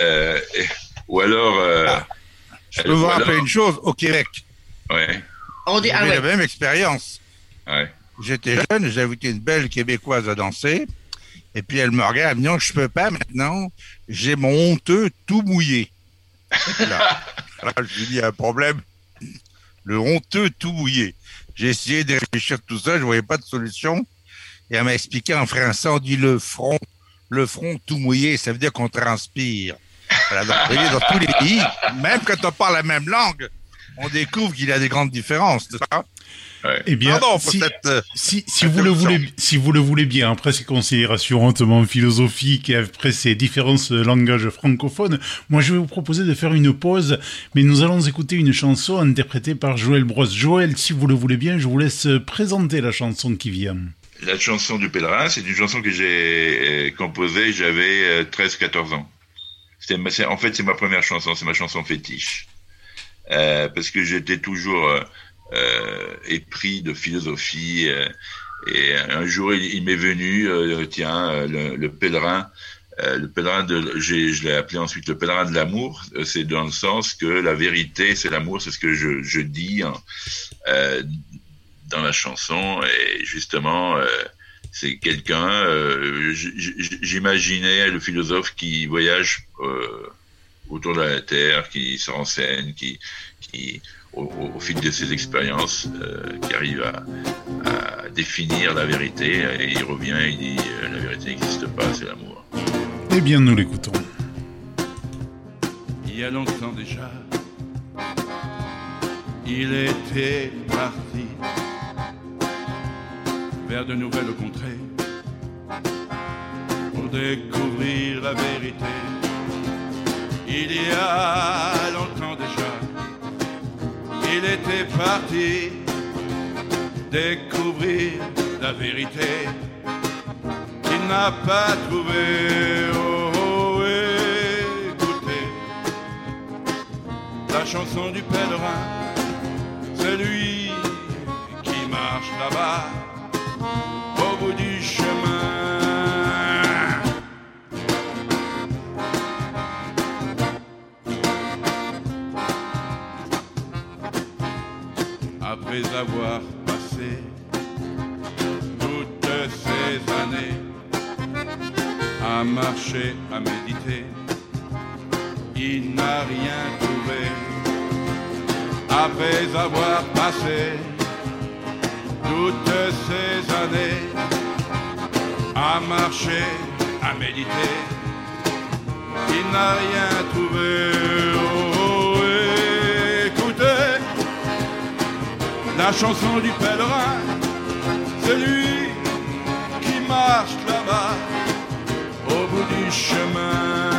Euh, et, ou alors. Ah, je peux vous rappeler alors, une chose au Québec. Ouais. On dit, ah ouais. la même expérience. Ouais. J'étais jeune, j'ai invité une belle québécoise à danser. Et puis elle me regarde, elle me dit non, je peux pas maintenant. J'ai mon honteux tout mouillé. Là, là je lui dis un problème. Le honteux tout mouillé. J'ai essayé de réfléchir tout ça, je voyais pas de solution. Et elle m'a expliqué en français, on dit le front, le front tout mouillé, ça veut dire qu'on transpire. Dans tous les pays, même quand on parle la même langue, on découvre qu'il y a des grandes différences, ça Ouais. Eh bien, Pardon, si, peut-être, euh, si, si vous le voulez, si vous le voulez bien, après ces considérations hautement philosophiques et après ces différents langages francophones, moi je vais vous proposer de faire une pause, mais nous allons écouter une chanson interprétée par Joël Brosse. Joël, si vous le voulez bien, je vous laisse présenter la chanson qui vient. La chanson du pèlerin, c'est une chanson que j'ai composée, j'avais 13-14 ans. C'était, en fait, c'est ma première chanson, c'est ma chanson fétiche. Euh, parce que j'étais toujours euh, euh, épris de philosophie. Euh, et un jour, il, il m'est venu, euh, tiens, le, le pèlerin, le pèlerin de, je l'ai appelé ensuite le pèlerin de l'amour. C'est dans le sens que la vérité, c'est l'amour, c'est ce que je, je dis hein, dans la chanson. Et justement, c'est quelqu'un, j'imaginais le philosophe qui voyage autour de la Terre, qui se renseigne, qui, qui au, fil de ses expériences, qui arrive à, à, définir la vérité. Et il revient et il dit la vérité n'existe pas, c'est l'amour. Eh bien, nous l'écoutons. Il y a longtemps déjà, il était parti vers de nouvelles contrées pour découvrir la vérité. Il y a longtemps il était parti découvrir la vérité qu'il n'a pas trouvé. Oh, oh, écoutez la chanson du pèlerin, celui qui marche là-bas Après avoir passé toutes ces années à marcher, à méditer, il n'a rien trouvé. Après avoir passé toutes ces années à marcher, à méditer, il n'a rien trouvé. La chanson du pèlerin, celui qui marche là-bas au bout du chemin.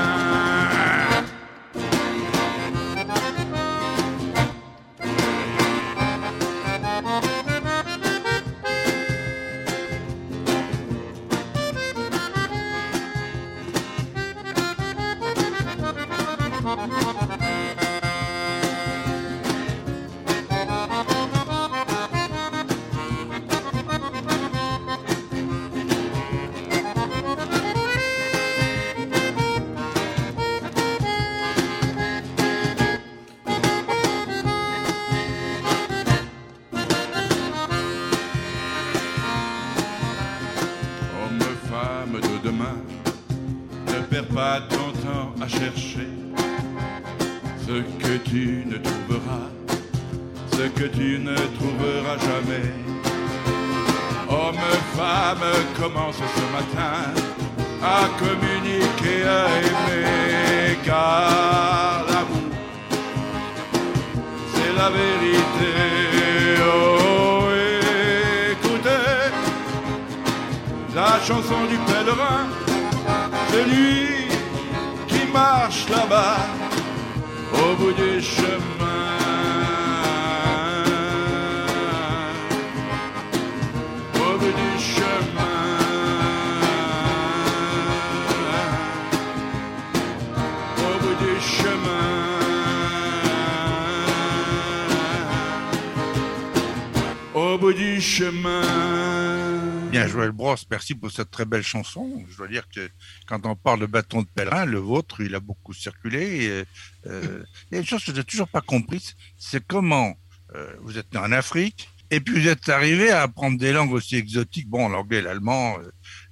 Merci pour cette très belle chanson. Je dois dire que quand on parle de bâton de pèlerin, le vôtre, il a beaucoup circulé. Et, il y a une chose que je n'ai toujours pas comprise, c'est comment euh, vous êtes né en Afrique et puis vous êtes arrivé à apprendre des langues aussi exotiques. Bon, l'anglais, l'allemand, euh,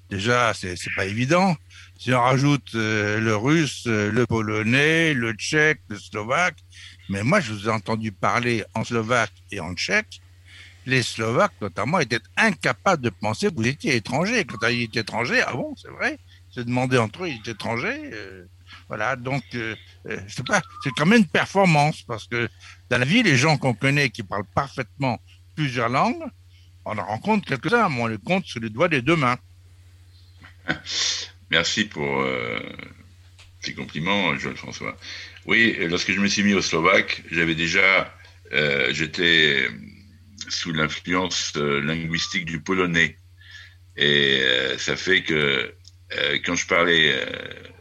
déjà, c'est pas évident. Si on rajoute euh, le russe, euh, le polonais, le tchèque, le slovaque, mais moi, je vous ai entendu parler en slovaque et en tchèque les Slovaques, notamment, étaient incapables de penser que vous étiez étranger. Quand ils étaient étrangers, ah bon, c'est vrai, se demander entre eux, ils étaient étrangers. euh, voilà, donc, euh, euh, je sais pas, c'est quand même une performance, parce que dans la vie, les gens qu'on connaît qui parlent parfaitement plusieurs langues, on en rencontre quelques-uns, mais on les compte sur les doigts des deux mains. Merci pour euh, ces compliments, Joël François. Oui, lorsque je me suis mis au Slovaque, j'avais déjà, euh, j'étais sous l'influence euh, linguistique du polonais. Et euh, ça fait que euh, quand je parlais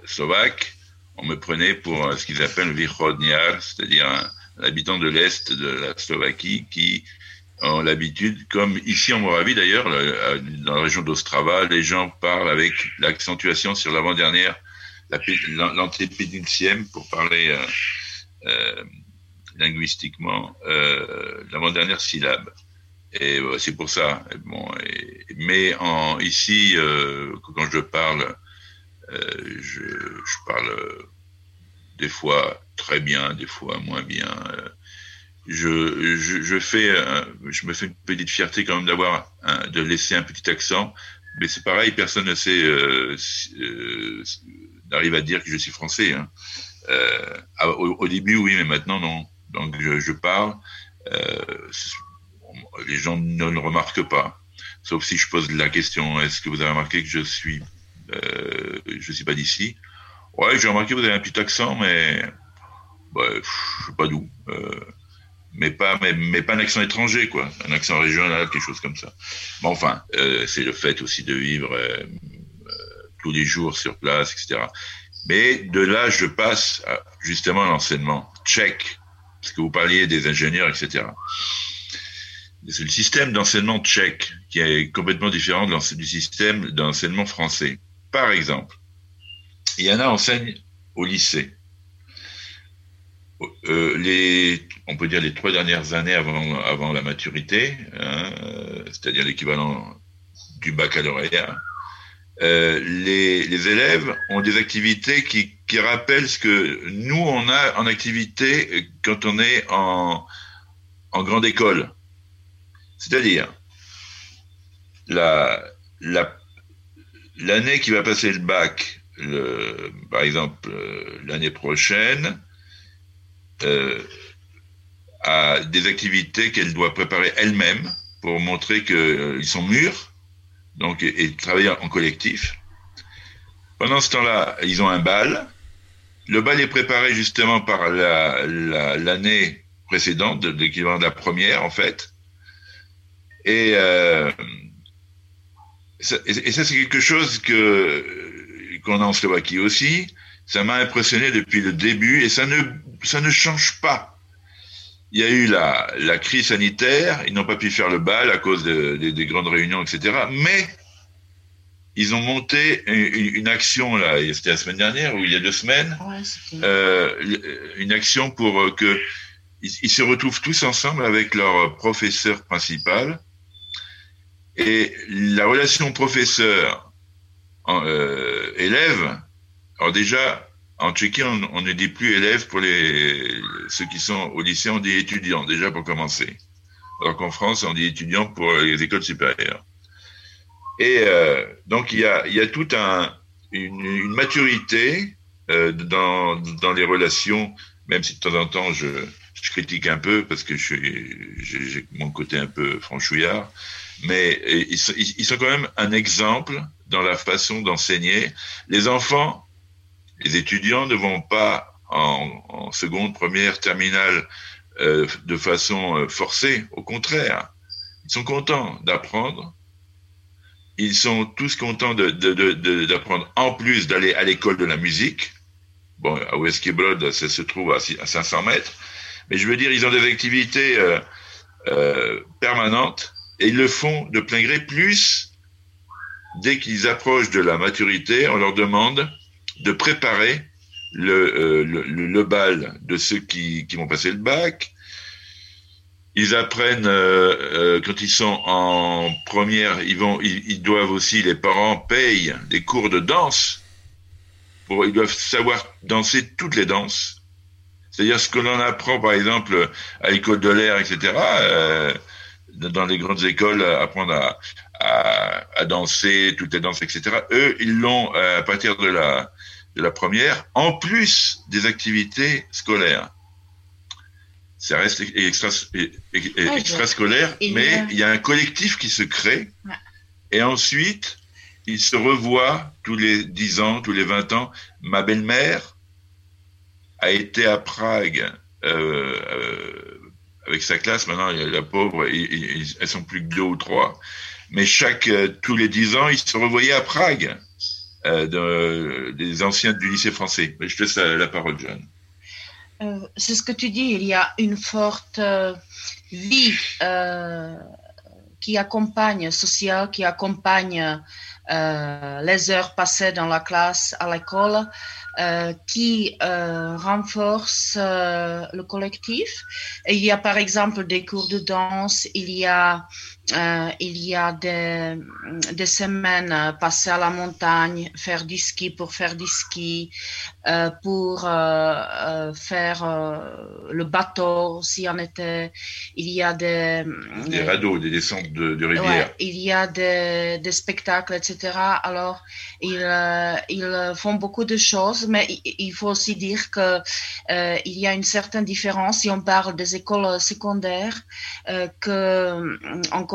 slovaque, on me prenait pour ce qu'ils appellent Východniar, c'est-à-dire un, un habitant de l'Est de la Slovaquie qui ont l'habitude, comme ici en Moravie d'ailleurs, le- dans la région d'Ostrava, les gens parlent avec l'accentuation sur l'avant-dernière, la pé- l'an- l'antépénultième pour parler euh, euh, linguistiquement, euh, l'avant-dernière syllabe. Et euh, c'est pour ça. Mais ici, euh, quand je parle, je, parle des fois très bien, des fois moins bien. Je, fais, je me fais une petite fierté quand même d'avoir, de laisser un petit accent, mais c'est pareil, personne ne sait, n'arrive à dire que je suis français. Hein. Au, au, début, oui, mais maintenant, non. Donc, je, je parle. Euh, les gens ne le remarquent pas. Sauf si je pose la question, est-ce que vous avez remarqué que je suis, euh, je suis pas d'ici? Ouais, j'ai remarqué que vous avez un petit accent, mais bah, je sais pas d'où. Euh, mais pas, mais, pas un accent étranger, quoi. Un accent régional, quelque chose comme ça. Mais enfin, c'est le fait aussi de vivre tous les jours sur place, etc. Mais de là, je passe justement à l'enseignement tchèque, parce que vous parliez des ingénieurs, etc. C'est le système d'enseignement tchèque qui est complètement différent du système d'enseignement français. Par exemple, il y en a enseigne au lycée. Euh, on peut dire les trois dernières années avant, avant la maturité, hein, c'est-à-dire l'équivalent du baccalauréat, euh, les, élèves ont des activités qui, rappellent ce que nous on a en activité quand on est en, grande école. C'est-à-dire la, la, l'année qui va passer le bac, par exemple euh, l'année prochaine, euh, à des activités qu'elle doit préparer elle-même pour montrer qu'ils sont mûrs, donc et, travailler en collectif. Pendant ce temps-là, ils ont un bal. Le bal est préparé justement par l'année la, la, précédente, de l'équivalent de la première en fait. Et, euh, ça, et ça, c'est quelque chose que qu'on a en Slovaquie aussi. Ça m'a impressionné depuis le début et ça ne ça ne change pas. Il y a eu la, la crise sanitaire, ils n'ont pas pu faire le bal à cause de, de, des grandes réunions, etc. Mais ils ont monté une, une action là, c'était la semaine dernière ou il y a deux semaines, Ouais, euh, une action pour que ils, ils, se retrouvent tous ensemble avec leur professeur principal et la relation professeur euh, élève. Alors déjà, en Tchéquie, on, ne dit plus élèves pour les ceux qui sont au lycée, on dit étudiants déjà pour commencer. Alors qu'en France, on dit étudiants pour les écoles supérieures. Et euh, donc il y a, il y a toute un, une, une maturité euh, dans, dans les relations, même si de temps en temps je, je critique un peu parce que j'ai mon côté un peu franchouillard, mais ils ils sont quand même un exemple dans la façon d'enseigner. Les enfants les étudiants ne vont pas en, seconde, première, terminale euh, de façon euh, forcée. Au contraire, ils sont contents d'apprendre. Ils sont tous contents d'apprendre en plus d'aller à l'école de la musique. Bon, à Westkebrod, ça se trouve à, à 500 mètres. Mais je veux dire, ils ont des activités euh, permanentes et ils le font de plein gré. Plus, dès qu'ils approchent de la maturité, on leur demande de préparer le, euh, le, le, bal de ceux qui, qui vont passer le bac. Ils apprennent euh, euh, quand ils sont en première, ils vont, ils, ils, doivent aussi, les parents payent des cours de danse. Pour, ils doivent savoir danser toutes les danses. C'est-à-dire ce que l'on apprend, par exemple, à l'école de l'air, etc. Euh, dans les grandes écoles, apprendre à, à, à, danser toutes les danses, etc. Eux, ils l'ont à partir de la de la première, en plus des activités scolaires. Ça reste extra, extrascolaire, ouais, mais il y a un collectif qui se crée. Et ensuite, ils se revoient tous les 10 ans, tous les 20 ans. Ma belle-mère a été à Prague euh, euh, avec sa classe. Maintenant, la pauvre, ils, ils, elles sont plus que deux ou trois. Mais chaque, euh, tous les 10 ans, ils se revoyaient à Prague de, des anciens du lycée français. Je te laisse la, parole, Jeanne. Euh, c'est ce que tu dis, il y a une forte euh, vie qui accompagne, sociale, qui accompagne les heures passées dans la classe, à l'école. euh, qui euh, renforcent euh, le collectif. Il y a par exemple des cours de danse, il y a euh, il y a des, des, semaines passées à la montagne, faire du ski pour faire du ski, euh, pour euh, euh faire euh, le bateau s'il y en était. Il y a des... Des radeaux, des descentes de, de rivière. Ouais, il y a des, des, spectacles, etc. Alors, ils, euh, ils font beaucoup de choses, mais il, faut aussi dire que il y a une certaine différence si on parle des écoles secondaires, que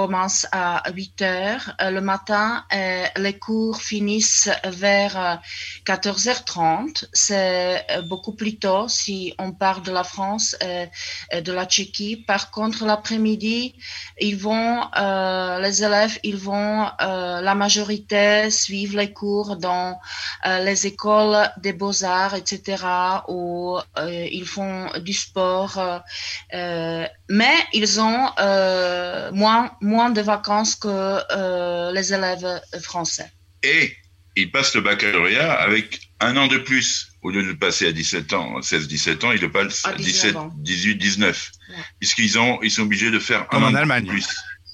commence à 8 heures euh, le matin et les cours finissent vers 14h30. Euh, C'est euh, beaucoup plus tôt si on parle de la France et de la Tchéquie. Par contre, l'après-midi, ils vont, euh, les élèves, ils vont, euh, la majorité suivre les cours dans euh, les écoles des beaux-arts, etc., où ils font du sport, mais ils ont moins, moins de vacances que les élèves français. Et ils passent le baccalauréat avec un an de plus. Au lieu de le passer à 17 ans, 16-17 ans, ils le passent à 17, 18, 19. Ouais. Puisqu'ils ont, ils sont obligés de faire comme un en an Allemagne. de plus.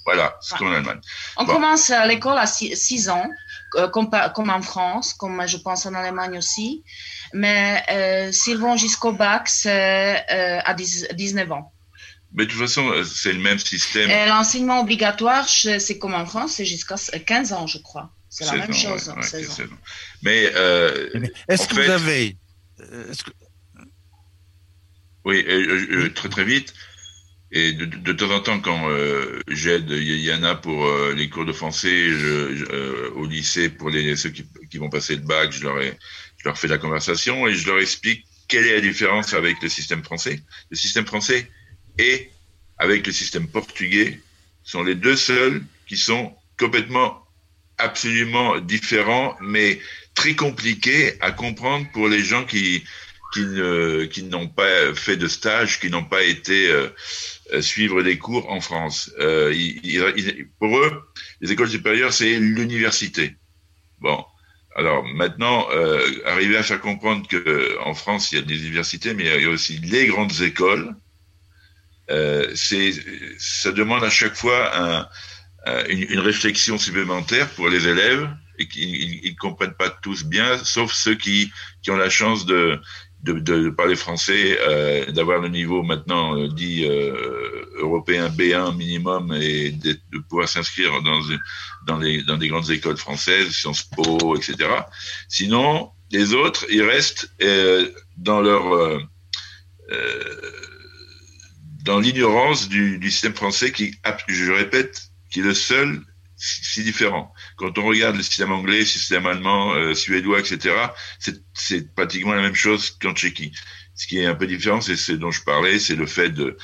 Voilà, c'est ouais. comme en Allemagne. On bon. commence l'école à 6 ans, euh, comme, comme, en France, comme je pense en Allemagne aussi. Mais euh, s'ils vont jusqu'au bac, c'est euh, à 10, 19 ans. Mais de toute façon, c'est le même système. L'enseignement obligatoire, c'est comme en France, c'est jusqu'à 15 ans, je crois. C'est la même ans, chose. Ouais, ouais, Mais, euh, est-ce que fait, vous avez. Que... Oui, euh, euh, très très vite. Et de, de, de temps en temps, quand euh, j'aide Yana pour euh, les cours de français je, je, euh, au lycée, pour les, ceux qui, qui, vont passer le bac, je leur, ai, je leur fais la conversation et je leur explique quelle est la différence avec le système français. Le système français et avec le système portugais sont les deux seuls qui sont complètement absolument différent, mais très compliqué à comprendre pour les gens qui qui ne qui n'ont pas fait de stage, qui n'ont pas été euh, suivre des cours en France. Euh, pour eux, les écoles supérieures, c'est l'université. Bon, alors maintenant, euh, arriver à faire comprendre que en France, il y a des universités, mais il y a aussi les grandes écoles. Euh, ça demande à chaque fois un une, une, réflexion supplémentaire pour les élèves et qu'ils ne comprennent pas tous bien, sauf ceux qui, qui ont la chance de, de, de parler français, euh, d'avoir le niveau maintenant euh, dit euh, européen B1 minimum et de, pouvoir s'inscrire dans, dans, les, dans des grandes écoles françaises, Sciences Po, etc. Sinon, les autres, ils restent euh, dans leur dans l'ignorance du, système français qui, je répète, qui est le seul si différent. Quand on regarde le système anglais, le système allemand, euh, suédois, etc., c'est pratiquement la même chose qu'en Tchéquie. Ce qui est un peu différent, c'est ce dont je parlais, c'est le fait de,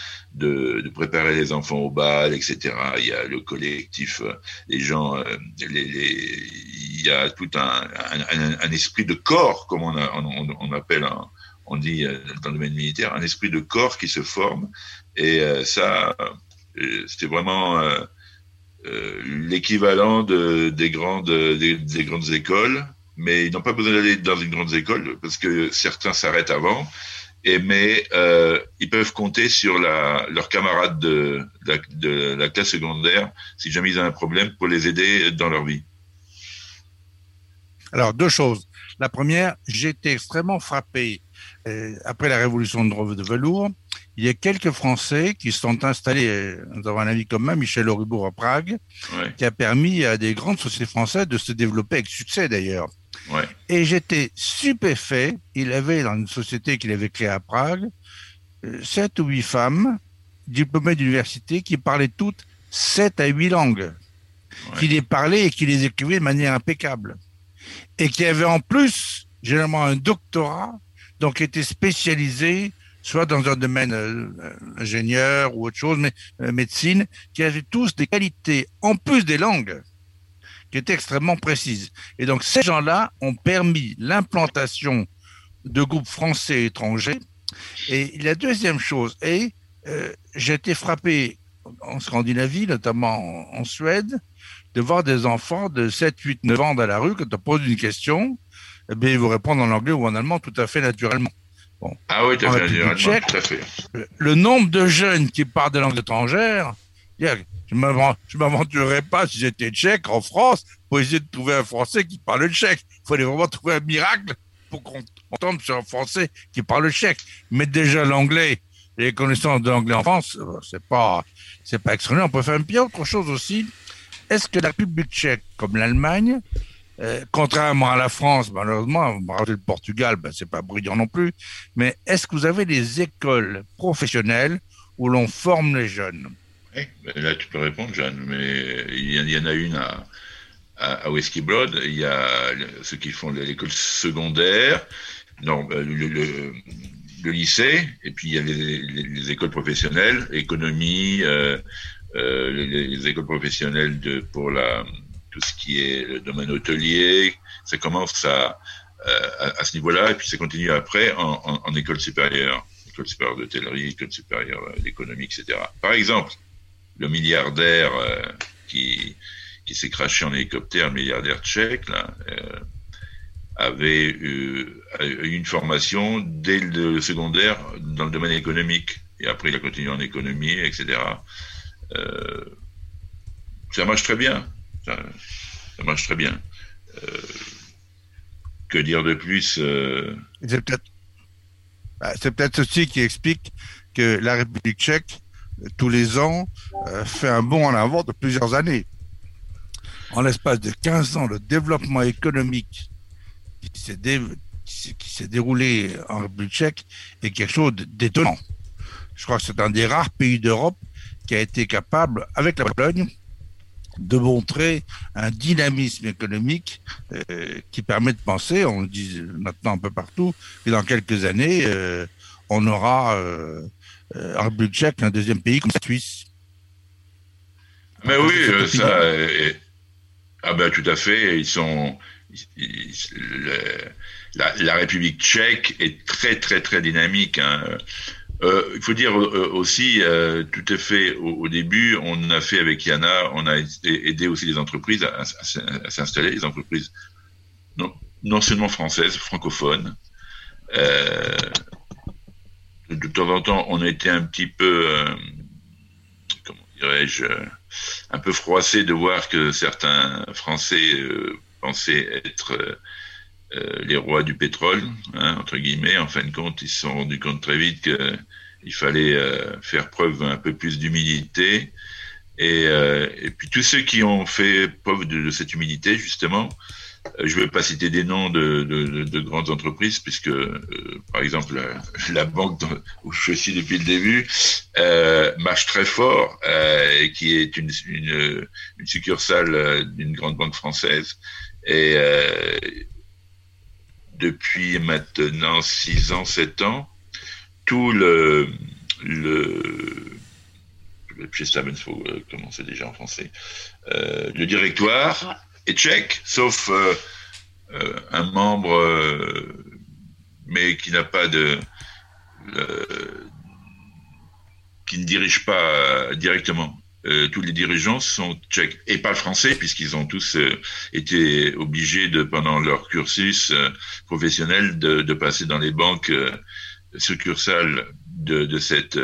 préparer les enfants au bal, etc. Il y a le collectif, euh, les gens, euh, il y a tout un, esprit de corps, comme on, appelle, on dit dans le domaine militaire, un esprit de corps qui se forme. Et ça, c'était vraiment euh, l'équivalent de, des, grandes, des, des, grandes écoles, mais ils n'ont pas besoin d'aller dans une grande école parce que certains s'arrêtent avant. Et mais euh, ils peuvent compter sur leurs camarades de, la, classe secondaire si jamais ils ont un problème pour les aider dans leur vie. Alors deux choses. La première, j'étais extrêmement frappé euh, après la révolution de velours il y a quelques Français qui sont installés, nous avons un ami commun, Michel Auribourg à Prague, ouais. qui a permis à des grandes sociétés françaises de se développer avec succès d'ailleurs. Ouais. Et j'étais stupéfait, il avait dans une société qu'il avait créée à Prague, sept ou huit femmes diplômées d'université qui parlaient toutes sept à huit langues, ouais. qui les parlaient et qui les écrivaient de manière impeccable. Et qui avaient en plus généralement un doctorat, donc étaient spécialisés soit dans un domaine euh, ingénieur ou autre chose, mais euh, médecine, qui avaient tous des qualités, en plus des langues, qui étaient extrêmement précises. Et donc ces gens-là ont permis l'implantation de groupes français et étrangers. Et la deuxième chose est, euh, j'ai été frappé en Scandinavie, notamment en, Suède, de voir des enfants de 7, 8, 9 ans dans la rue, quand on pose une question, eh bien, ils vous répondent en anglais ou en allemand tout à fait naturellement. Bon. Ah oui, tout à, fait, tchèque, tout à fait. Le nombre de jeunes qui parlent des langues étrangères, je ne m'aventurerais pas si j'étais tchèque en France pour essayer de trouver un Français qui parle le tchèque. Il fallait vraiment trouver un miracle pour qu'on tombe sur un Français qui parle le tchèque. Mais déjà l'anglais, les connaissances de l'anglais en France, euh, c'est pas, c'est pas extraordinaire. On peut faire un pire autre chose aussi. Est-ce que la République tchèque, comme l'Allemagne, contrairement à la France, malheureusement, le Portugal, ben, c'est pas brillant non plus, mais est-ce que vous avez des écoles professionnelles où l'on forme les jeunes? Oui, là tu peux répondre, Jeanne, mais il y, en a une à, Whiskey Broad. Il y a ceux qui font l'école secondaire, non, euh, le, lycée, et puis il y a les, écoles professionnelles, économie, euh, euh, les, écoles professionnelles pour la, tout ce qui est le domaine hôtelier. Ça commence à, à, ce niveau-là, et puis ça continue après en, école supérieure école supérieure d'hôtellerie, école supérieure d'économie, etc. Par exemple, le milliardaire euh, qui, qui s'est craché en hélicoptère, le milliardaire tchèque, euh, avait eu, une formation dès le secondaire dans le domaine économique. Et après, il a continué en économie, etc. Euh, ça marche très bien. Ça, marche très bien. que dire de plus C'est peut-être bah, peut-être ceci qui explique que la République tchèque tous les ans, euh, fait un bond en avant de plusieurs années. En l'espace de 15 ans, le développement économique qui s'est, déroulé en République tchèque est quelque chose d'étonnant. Je crois que c'est un des rares pays d'Europe qui a été capable, avec la Pologne, de montrer un dynamisme économique euh, qui permet de penser, on le dit maintenant un peu partout, que dans quelques années, euh, on aura euh, en République tchèque, un deuxième pays comme la Suisse. Mais oui, euh, ça. ah ben tout à fait. Ils sont. la, République tchèque est très très très dynamique. Hein. Euh, il faut dire aussi, tout à fait, au, début, on a fait avec Yana, on a aidé aussi les entreprises à, s'installer, les entreprises non, non, seulement françaises, francophones. Euh, de temps en temps, on était un petit peu, euh, comment dirais-je, un peu froissé de voir que certains Français euh, pensaient être euh, les rois du pétrole, hein, entre guillemets. En fin de compte, ils se sont rendus compte très vite qu'il fallait faire preuve un peu plus d'humilité. Et, puis tous ceux qui ont fait preuve de cette humilité, justement, euh, je ne vais pas citer des noms de, de, de grandes entreprises, puisque, euh, par exemple, la, banque où je suis depuis le début euh, marche très fort, euh, et qui est une, une, une succursale d'une grande banque française. Et depuis maintenant 6 ans, 7 ans, tout le... le faut comment c'est déjà en français, le directoire est tchèque, sauf euh, euh, un membre, euh, mais qui n'a pas de, qui ne dirige pas directement. Tous les dirigeants sont tchèques et pas français puisqu'ils ont tous été obligés de pendant leur cursus professionnel de, de, passer dans les banques succursales de, de cette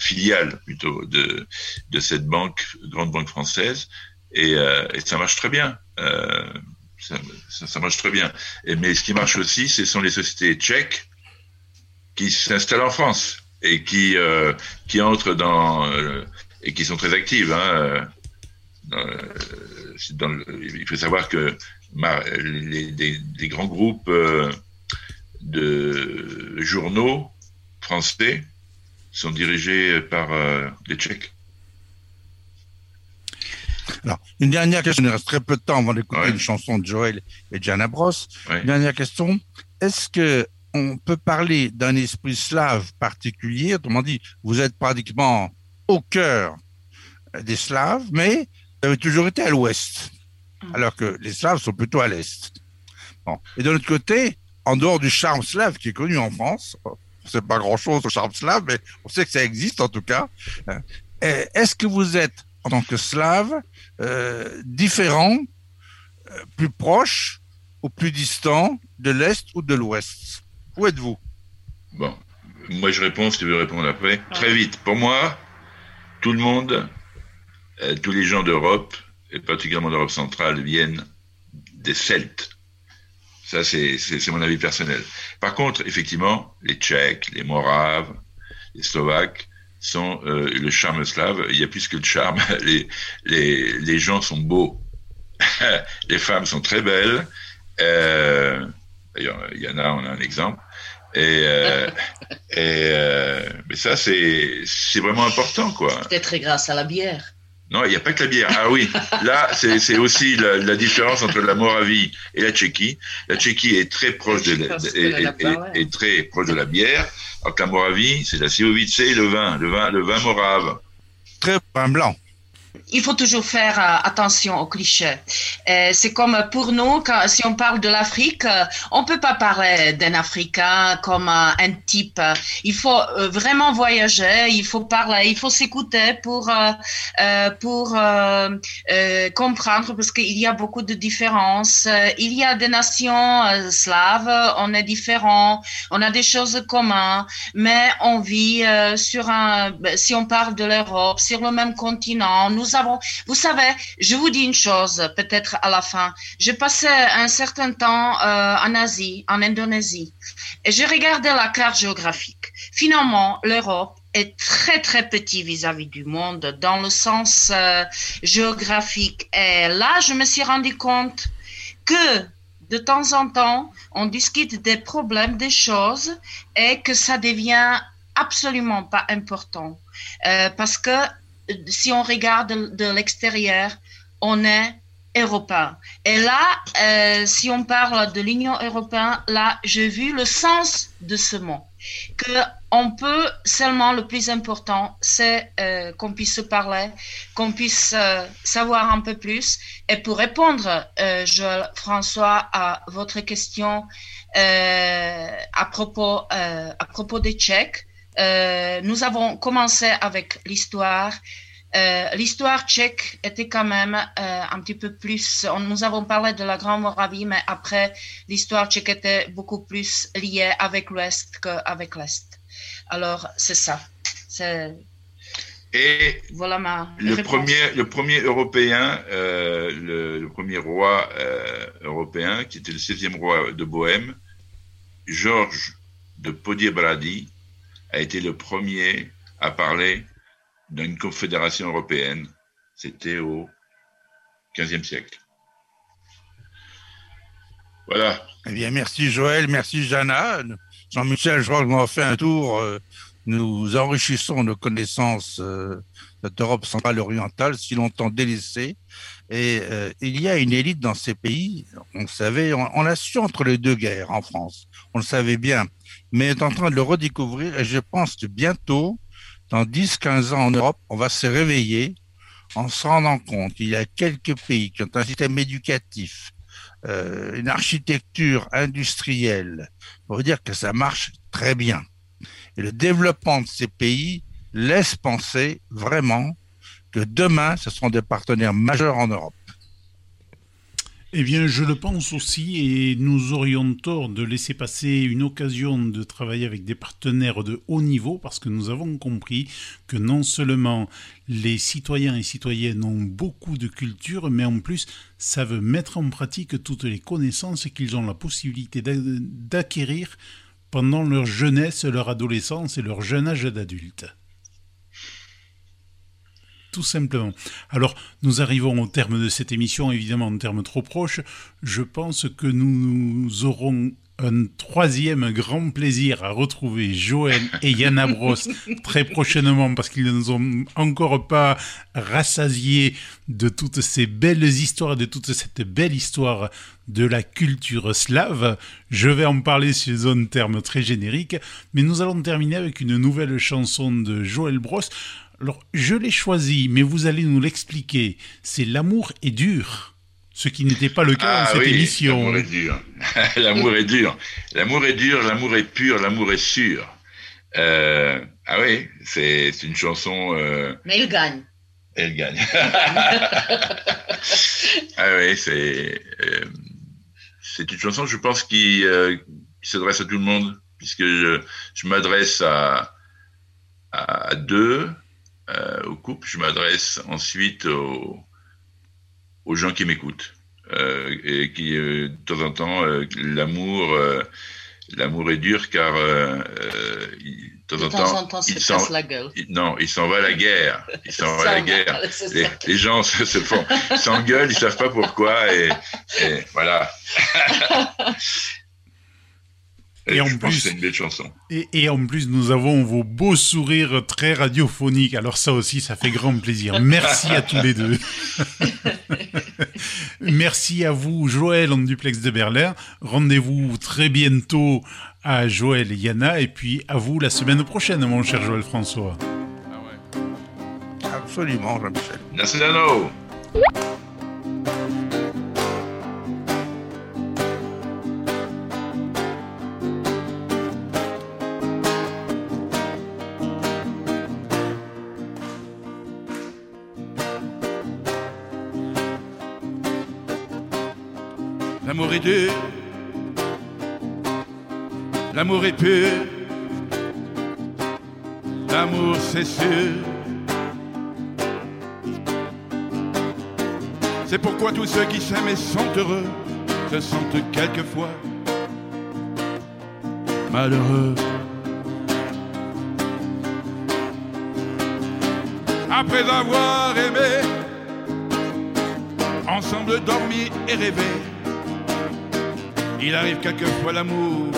filiale plutôt de, de cette banque grande banque française et, et ça marche très bien. Euh, ça, ça, marche très bien. Mais ce qui marche aussi, ce sont les sociétés tchèques qui s'installent en France et qui euh, qui entrent dans euh, et qui sont très actives. Hein, dans, dans le, il faut savoir que les, grands groupes de journaux français sont dirigés par des Tchèques. Alors, une dernière question, il reste très peu de temps avant d'écouter une chanson de Joël et Jana Bros. Une dernière question, est-ce que on peut parler d'un esprit slave particulier? Autrement dit, vous êtes pratiquement au cœur des Slaves, mais vous avez toujours été à l'ouest, mm. alors que les Slaves sont plutôt à l'est. Bon. Et de l'autre côté, en dehors du charme slave qui est connu en France, on ne sait pas grand-chose au charme slave, mais on sait que ça existe en tout cas. Euh, est-ce que vous êtes, en tant que slave, euh, différents, euh, plus proches au plus distant, de l'Est ou de l'Ouest? Où êtes-vous? Bon, moi je réponds, si tu veux répondre après. Très vite. Pour moi, tout le monde, euh, tous les gens d'Europe, et particulièrement d'Europe centrale, viennent des Celtes. Ça, c'est mon avis personnel. Par contre, effectivement, les Tchèques, les Moraves, les Slovaques sont euh, le charme slave. Il y a plus que le charme. Les, gens sont beaux. les femmes sont très belles. Euh, D'ailleurs, il on a un exemple. Et, euh, et euh, mais ça, c'est c'est vraiment important, quoi. Peut-être grâce à la bière. Non, il n'y a pas que la bière. Ah oui, là, c'est aussi la, la, différence entre la Moravie et la Tchéquie. La Tchéquie est très proche de la, est, est, très proche de la bière, alors que la Moravie, c'est la Sivovitse et le vin, le vin, le vin morave. Très pain blanc il faut toujours faire euh, attention aux clichés. Euh, c'est comme pour nous, quand, si on parle de l'Afrique, euh, on peut pas parler d'un Africain comme un type. Il faut vraiment voyager, il faut parler, il faut s'écouter pour pour comprendre parce qu'il y a beaucoup de différences. Il y a des nations slaves, on est différents, on a des choses communes, mais on vit sur un. Si on parle de l'Europe, sur le même continent, nous nous avons, vous savez, je vous dis une chose, peut-être à la fin. J'ai passé un certain temps euh, en Asie, en Indonésie, et j'ai regardé la carte géographique. Finalement, l'Europe est très très petit vis-à-vis du monde dans le sens euh, géographique. Et là, je me suis rendu compte que de temps en temps, on discute des problèmes, des choses, et que ça devient absolument pas important. Euh, parce que si on regarde de, l'extérieur, on est européen. Et là, euh, si on parle de l'Union européenne, là, j'ai vu le sens de ce mot. Que on peut seulement le plus important, c'est euh, qu'on puisse se parler, qu'on puisse euh, savoir un peu plus. Et pour répondre, François, à votre question à propos à propos des Tchèques, euh, nous avons commencé avec l'histoire. Euh, l'histoire tchèque était quand même euh, un petit peu plus. On, nous avons parlé de la Grande Moravie, mais après, l'histoire tchèque était beaucoup plus liée avec l'Ouest qu'avec l'Est. Alors, c'est ça. Et voilà ma le premier, le premier européen, euh, le, le, premier roi européen, qui était le septième roi de Bohême, Georges de Podiebrady, a été le premier à parler d'une confédération européenne. C'était au XVe siècle. Voilà. Eh bien, merci Joël, merci Jana. Jean-Michel, je crois que nous fait un tour. Euh, nous enrichissons nos connaissances euh, de l'Europe centrale orientale, si longtemps délaissée. Et euh, il y a une élite dans ces pays, on le savait, on l'a su entre les deux guerres en France, on le savait bien mais est en train de le redécouvrir et je pense que bientôt, dans 10-15 ans en Europe, on va se réveiller en se rendant compte qu'il y a quelques pays qui ont un système éducatif, euh, une architecture industrielle, pour dire que ça marche très bien. Et le développement de ces pays laisse penser vraiment que demain, ce seront des partenaires majeurs en Europe. Eh bien, je le pense aussi, et nous aurions tort de laisser passer une occasion de travailler avec des partenaires de haut niveau, parce que nous avons compris que non seulement les citoyens et citoyennes ont beaucoup de culture, mais en plus savent mettre en pratique toutes les connaissances qu'ils ont la possibilité d'acquérir pendant leur jeunesse, leur adolescence et leur jeune âge d'adulte tout simplement. Alors, nous arrivons au terme de cette émission, évidemment en termes trop proches. Je pense que nous aurons un troisième grand plaisir à retrouver Joël et Yana Bros très prochainement parce qu'ils ne nous ont encore pas rassasiés de toutes ces belles histoires, de toute cette belle histoire de la culture slave. Je vais en parler sur un terme très générique, mais nous allons terminer avec une nouvelle chanson de Joël Bros. Alors, je l'ai choisi, mais vous allez nous l'expliquer. C'est L'amour est dur. Ce qui n'était pas le cas dans ah cette émission. L'amour est dur. l'amour est dur. L'amour est dur, l'amour est pur, l'amour est sûr. Euh, ah oui, c'est une chanson. Euh... Mais il gagne. Elle gagne. ah oui, c'est. Euh, c'est une chanson, je pense, qui, euh, qui s'adresse à tout le monde, puisque je, je m'adresse à, à deux, euh, au couple, je m'adresse ensuite aux, aux gens qui m'écoutent. Euh, et qui, euh, de temps en temps, euh, l'amour, euh, l'amour est dur car euh, il- de temps De temps en temps, il se s'en- la gueule. il- non, il s'en va à la guerre. Il s'en va à la guerre. Les, les gens se, se font, s'engueulent, ils savent pas pourquoi et, et voilà. Et en plus- c'est une belle chanson. Et, et en plus, nous avons vos beaux sourires très radiophoniques. Alors ça aussi, ça fait grand plaisir. Merci à tous les deux. Merci à vous, Joël, en duplex de Berlin. Rendez-vous très bientôt à Joël et Yana. Et puis à vous la semaine prochaine, mon cher Joël François. Absolument, Jean-Michel. Nacional. L'amour est dur, l'amour est pur, l'amour c'est sûr. C'est pourquoi tous ceux qui s'aiment et sont heureux se sentent quelquefois malheureux. Après avoir aimé, ensemble dormi et rêvé, il arrive quelquefois l'amour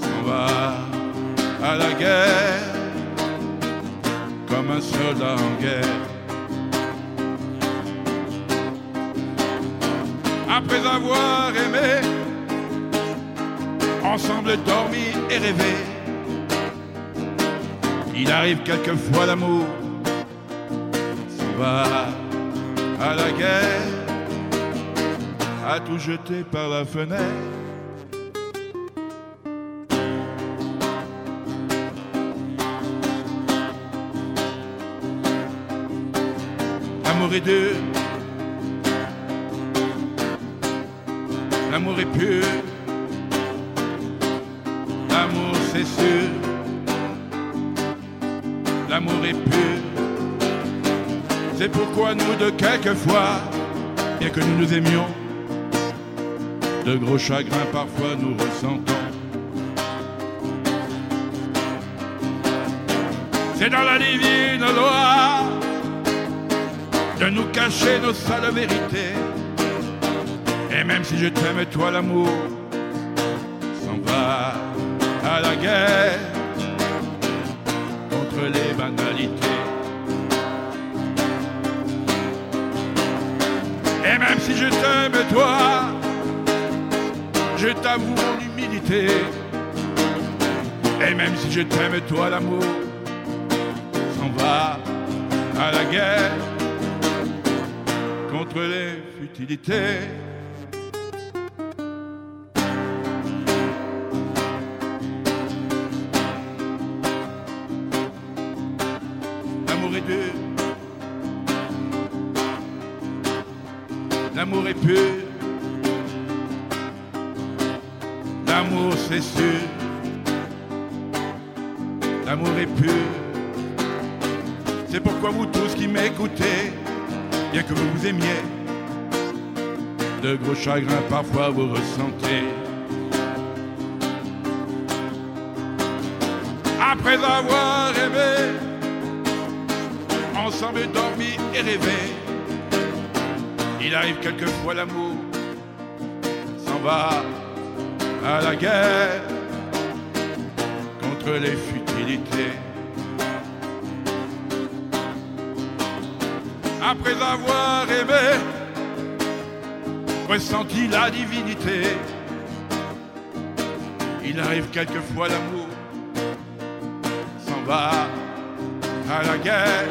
s'en va à la guerre comme un soldat en guerre. Après avoir aimé, ensemble dormi et rêvé, il arrive quelquefois l'amour à tout jeter par la fenêtre. L'amour est dur, l'amour est pur, l'amour c'est sûr, l'amour est pur. C'est pourquoi nous de quelquefois, bien que nous nous aimions, de gros chagrins parfois nous ressentons. C'est dans la divine loi de nous cacher nos sales vérités. Et même si je t'aime, toi l'amour s'en va à la guerre contre les banalités. Et même si je t'aime, toi, je t'avoue mon humilité. Et même si je t'aime, toi, l'amour s'en va à la guerre contre les futilités. L'amour est dur, l'amour est pur. C'est sûr, l'amour est pur. C'est pourquoi vous tous qui m'écoutez, bien que vous vous aimiez, de gros chagrins parfois vous ressentez. Après avoir aimé, ensemble dormi et rêvé, il arrive quelquefois l'amour s'en va à la guerre contre les futilités. Après avoir aimé, ressenti la divinité, il arrive quelquefois l'amour s'en va à la guerre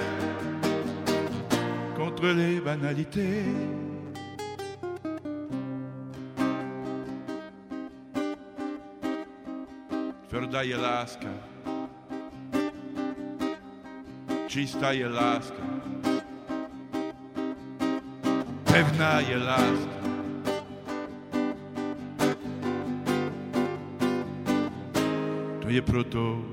contre les banalités. Čista je láska. Čista je láska. Pewna je láska. To je proto,